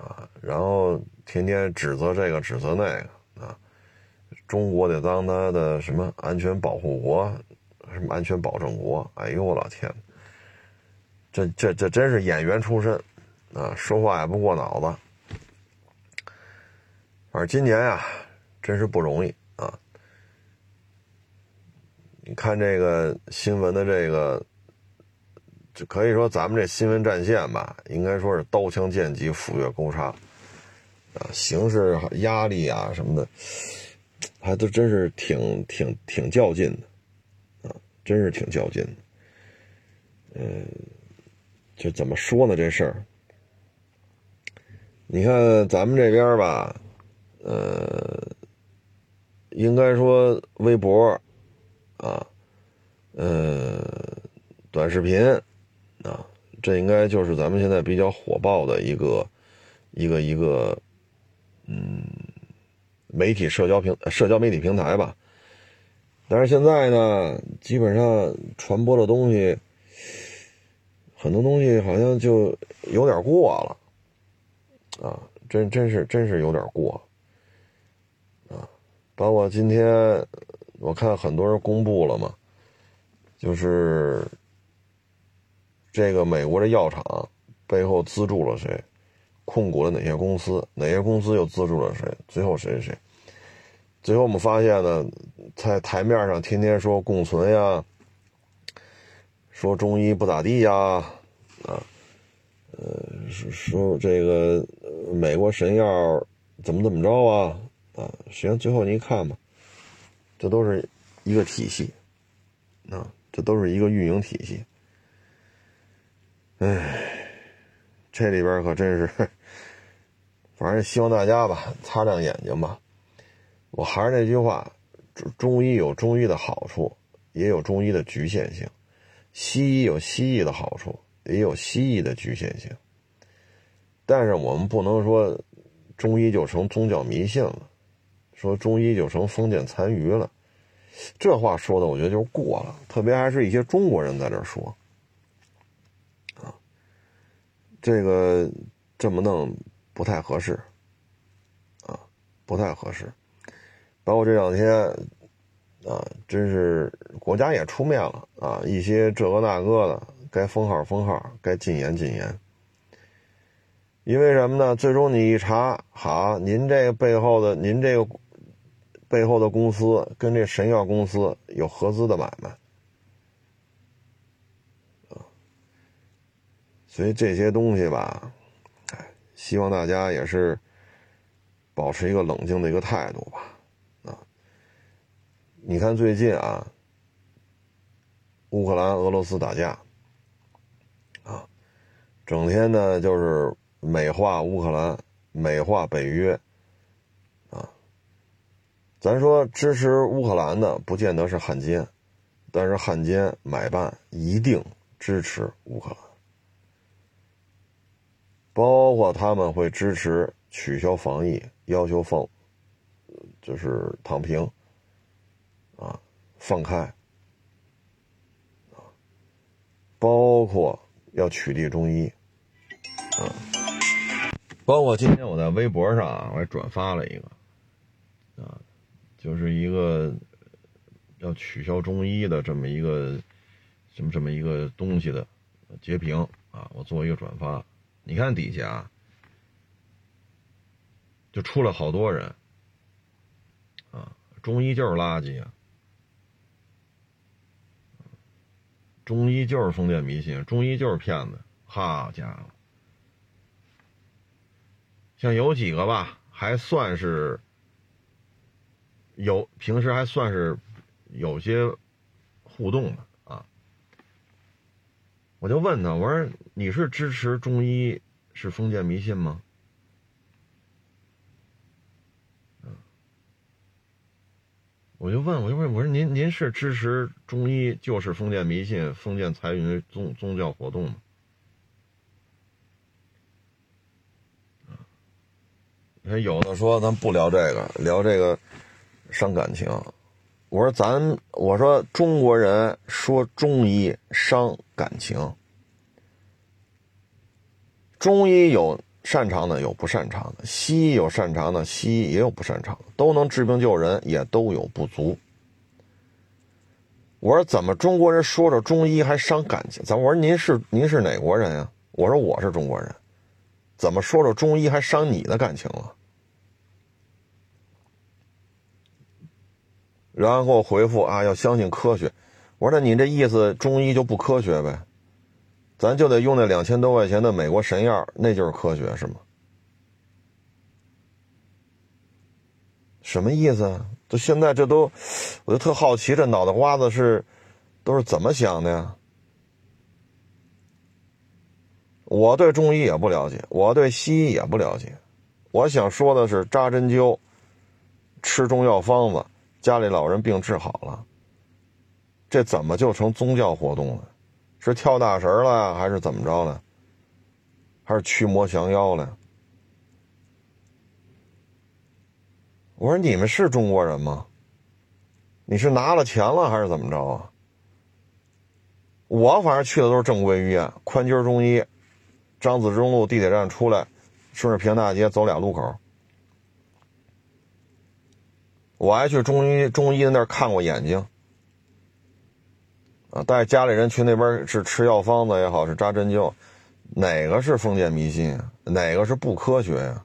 啊？然后天天指责这个指责那个啊，中国得当他的什么安全保护国，什么安全保证国？哎呦我老天，这这这真是演员出身啊，说话也不过脑子。反正今年呀，真是不容易啊！你看这个新闻的这个，就可以说咱们这新闻战线吧，应该说是刀枪剑戟斧钺钩叉啊，形势压力啊什么的，还都真是挺挺挺较劲的，真是挺较劲的。嗯，就怎么说呢？这事儿，你看咱们这边吧。呃，应该说微博啊，呃，短视频啊，这应该就是咱们现在比较火爆的一个一个一个嗯媒体社交平社交媒体平台吧。但是现在呢，基本上传播的东西很多东西好像就有点过了啊，真真是真是有点过。啊包括今天，我看很多人公布了嘛，就是这个美国的药厂背后资助了谁，控股了哪些公司，哪些公司又资助了谁，最后谁谁谁，最后我们发现呢，在台面上天天说共存呀，说中医不咋地呀，啊，呃，说这个美国神药怎么怎么着啊。啊，实际上最后您看吧，这都是一个体系，啊，这都是一个运营体系。哎，这里边可真是，反正希望大家吧，擦亮眼睛吧。我还是那句话，中医有中医的好处，也有中医的局限性；西医有西医的好处，也有西医的局限性。但是我们不能说中医就成宗教迷信了。说中医就成封建残余了，这话说的我觉得就过了，特别还是一些中国人在这说，啊，这个这么弄不太合适，啊，不太合适。包括这两天，啊，真是国家也出面了啊，一些这个那个的，该封号封号，该禁言禁言。因为什么呢？最终你一查，好，您这个背后的，您这个。背后的公司跟这神药公司有合资的买卖，啊，所以这些东西吧，希望大家也是保持一个冷静的一个态度吧，你看最近啊，乌克兰俄罗斯打架，啊，整天呢就是美化乌克兰，美化北约啊。咱说支持乌克兰的不见得是汉奸，但是汉奸买办一定支持乌克兰，包括他们会支持取消防疫，要求放，就是躺平，啊，放开，啊，包括要取缔中医，啊，包括今天我在微博上，我还转发了一个，啊。就是一个要取消中医的这么一个什么这么一个东西的截屏啊，我做一个转发，你看底下啊，就出了好多人啊，中医就是垃圾啊，中医就是封建迷信，中医就是骗子，好家伙，像有几个吧，还算是。有平时还算是有些互动的啊，我就问他，我说你是支持中医是封建迷信吗？我就问，我就问，我说您您是支持中医就是封建迷信、封建财运宗宗教活动吗？你看有的说咱不聊这个，聊这个。伤感情，我说咱我说中国人说中医伤感情，中医有擅长的有不擅长的，西医有擅长的，西医也有不擅长的，都能治病救人，也都有不足。我说怎么中国人说着中医还伤感情？咱我说您是您是哪国人呀？我说我是中国人，怎么说着中医还伤你的感情了？然后给我回复啊，要相信科学。我说那你这意思中医就不科学呗？咱就得用那两千多块钱的美国神药，那就是科学是吗？什么意思啊？就现在这都，我就特好奇，这脑袋瓜子是都是怎么想的呀？我对中医也不了解，我对西医也不了解。我想说的是，扎针灸、吃中药方子，家里老人病治好了，这怎么就成宗教活动了？是跳大神了，还是怎么着了？还是驱魔降妖了？我说你们是中国人吗？你是拿了钱了还是怎么着啊？我反正去的都是正规医院，宽街中医，张自忠路地铁站出来，顺着平大街走俩路口。我还去中医中医那儿看过眼睛，啊，带家里人去那边是吃药方子也好，是扎针灸，哪个是封建迷信？哪个是不科学呀？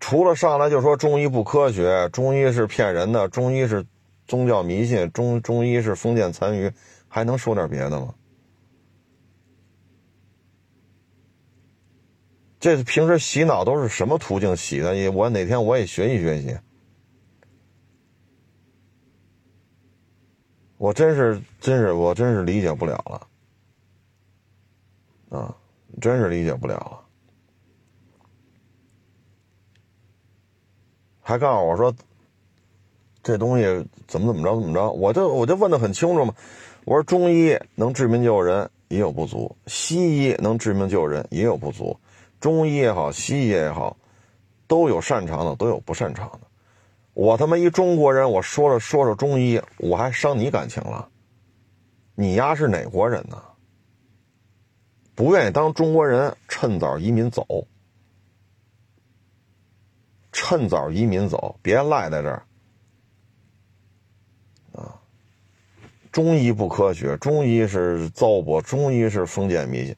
除了上来就说中医不科学，中医是骗人的，中医是宗教迷信，中中医是封建残余，还能说点别的吗？这平时洗脑都是什么途径洗的？我哪天我也学习学习。我真是真是我真是理解不了了，啊，真是理解不了了。还告诉我说，这东西怎么怎么着怎么着，我就我就问的很清楚嘛。我说中医能治病救人也有不足，西医能治病救人也有不足。中医也好，西医也好，都有擅长的，都有不擅长的。我他妈一中国人，我说了说说中医，我还伤你感情了？你丫是哪国人呢？不愿意当中国人，趁早移民走。趁早移民走，别赖在这儿啊！中医不科学，中医是糟粕，中医是封建迷信，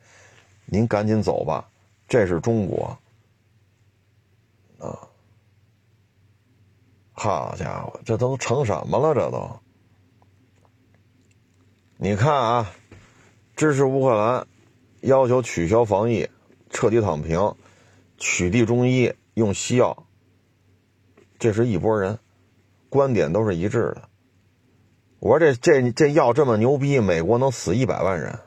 您赶紧走吧，这是中国啊！好家伙，这都成什么了？这都，你看啊，支持乌克兰，要求取消防疫，彻底躺平，取缔中医，用西药。这是一拨人，观点都是一致的。我说这这这药这么牛逼，美国能死一百万人。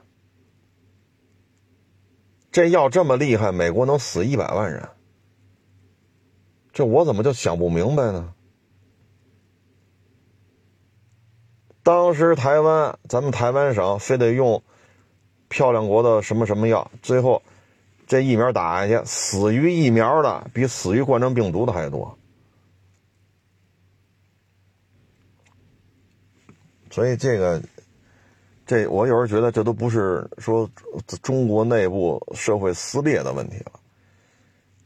这药这么厉害，美国能死一百万人。这我怎么就想不明白呢？当时台湾，咱们台湾省非得用漂亮国的什么什么药，最后这疫苗打下去，死于疫苗的比死于冠状病毒的还多。所以这个，这我有时候觉得这都不是说中国内部社会撕裂的问题了，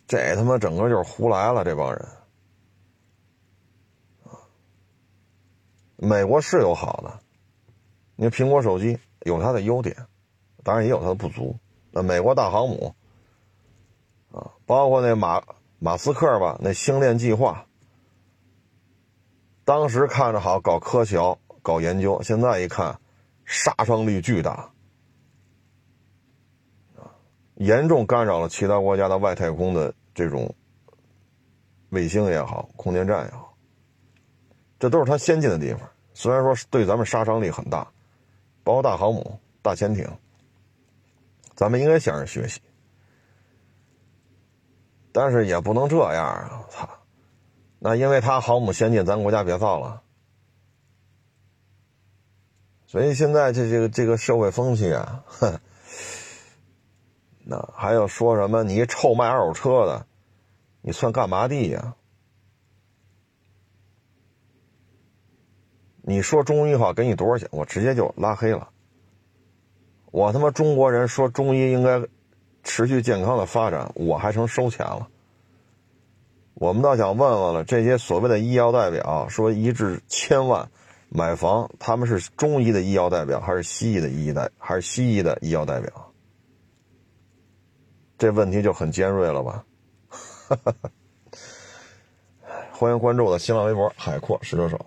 这他妈整个就是胡来了这帮人。美国是有好的，你看苹果手机有它的优点，当然也有它的不足。那美国大航母，啊，包括那马马斯克吧，那星链计划，当时看着好搞科桥。搞研究，现在一看，杀伤力巨大，严重干扰了其他国家的外太空的这种卫星也好，空间站也好，这都是它先进的地方。虽然说对咱们杀伤力很大，包括大航母、大潜艇，咱们应该向人学习，但是也不能这样啊！我操，那因为它航母先进，咱国家别造了。所以现在这这个这个社会风气啊，哼，那还要说什么？你一臭卖二手车的，你算干嘛的呀？你说中医好，给你多少钱？我直接就拉黑了。我他妈中国人说中医应该持续健康的发展，我还成收钱了。我们倒想问问了，这些所谓的医药代表说一掷千万买房，他们是中医的医药代表，还是西医的医代，还是西医的医药代表？这问题就很尖锐了吧？欢迎关注我的新浪微博“海阔试车手”。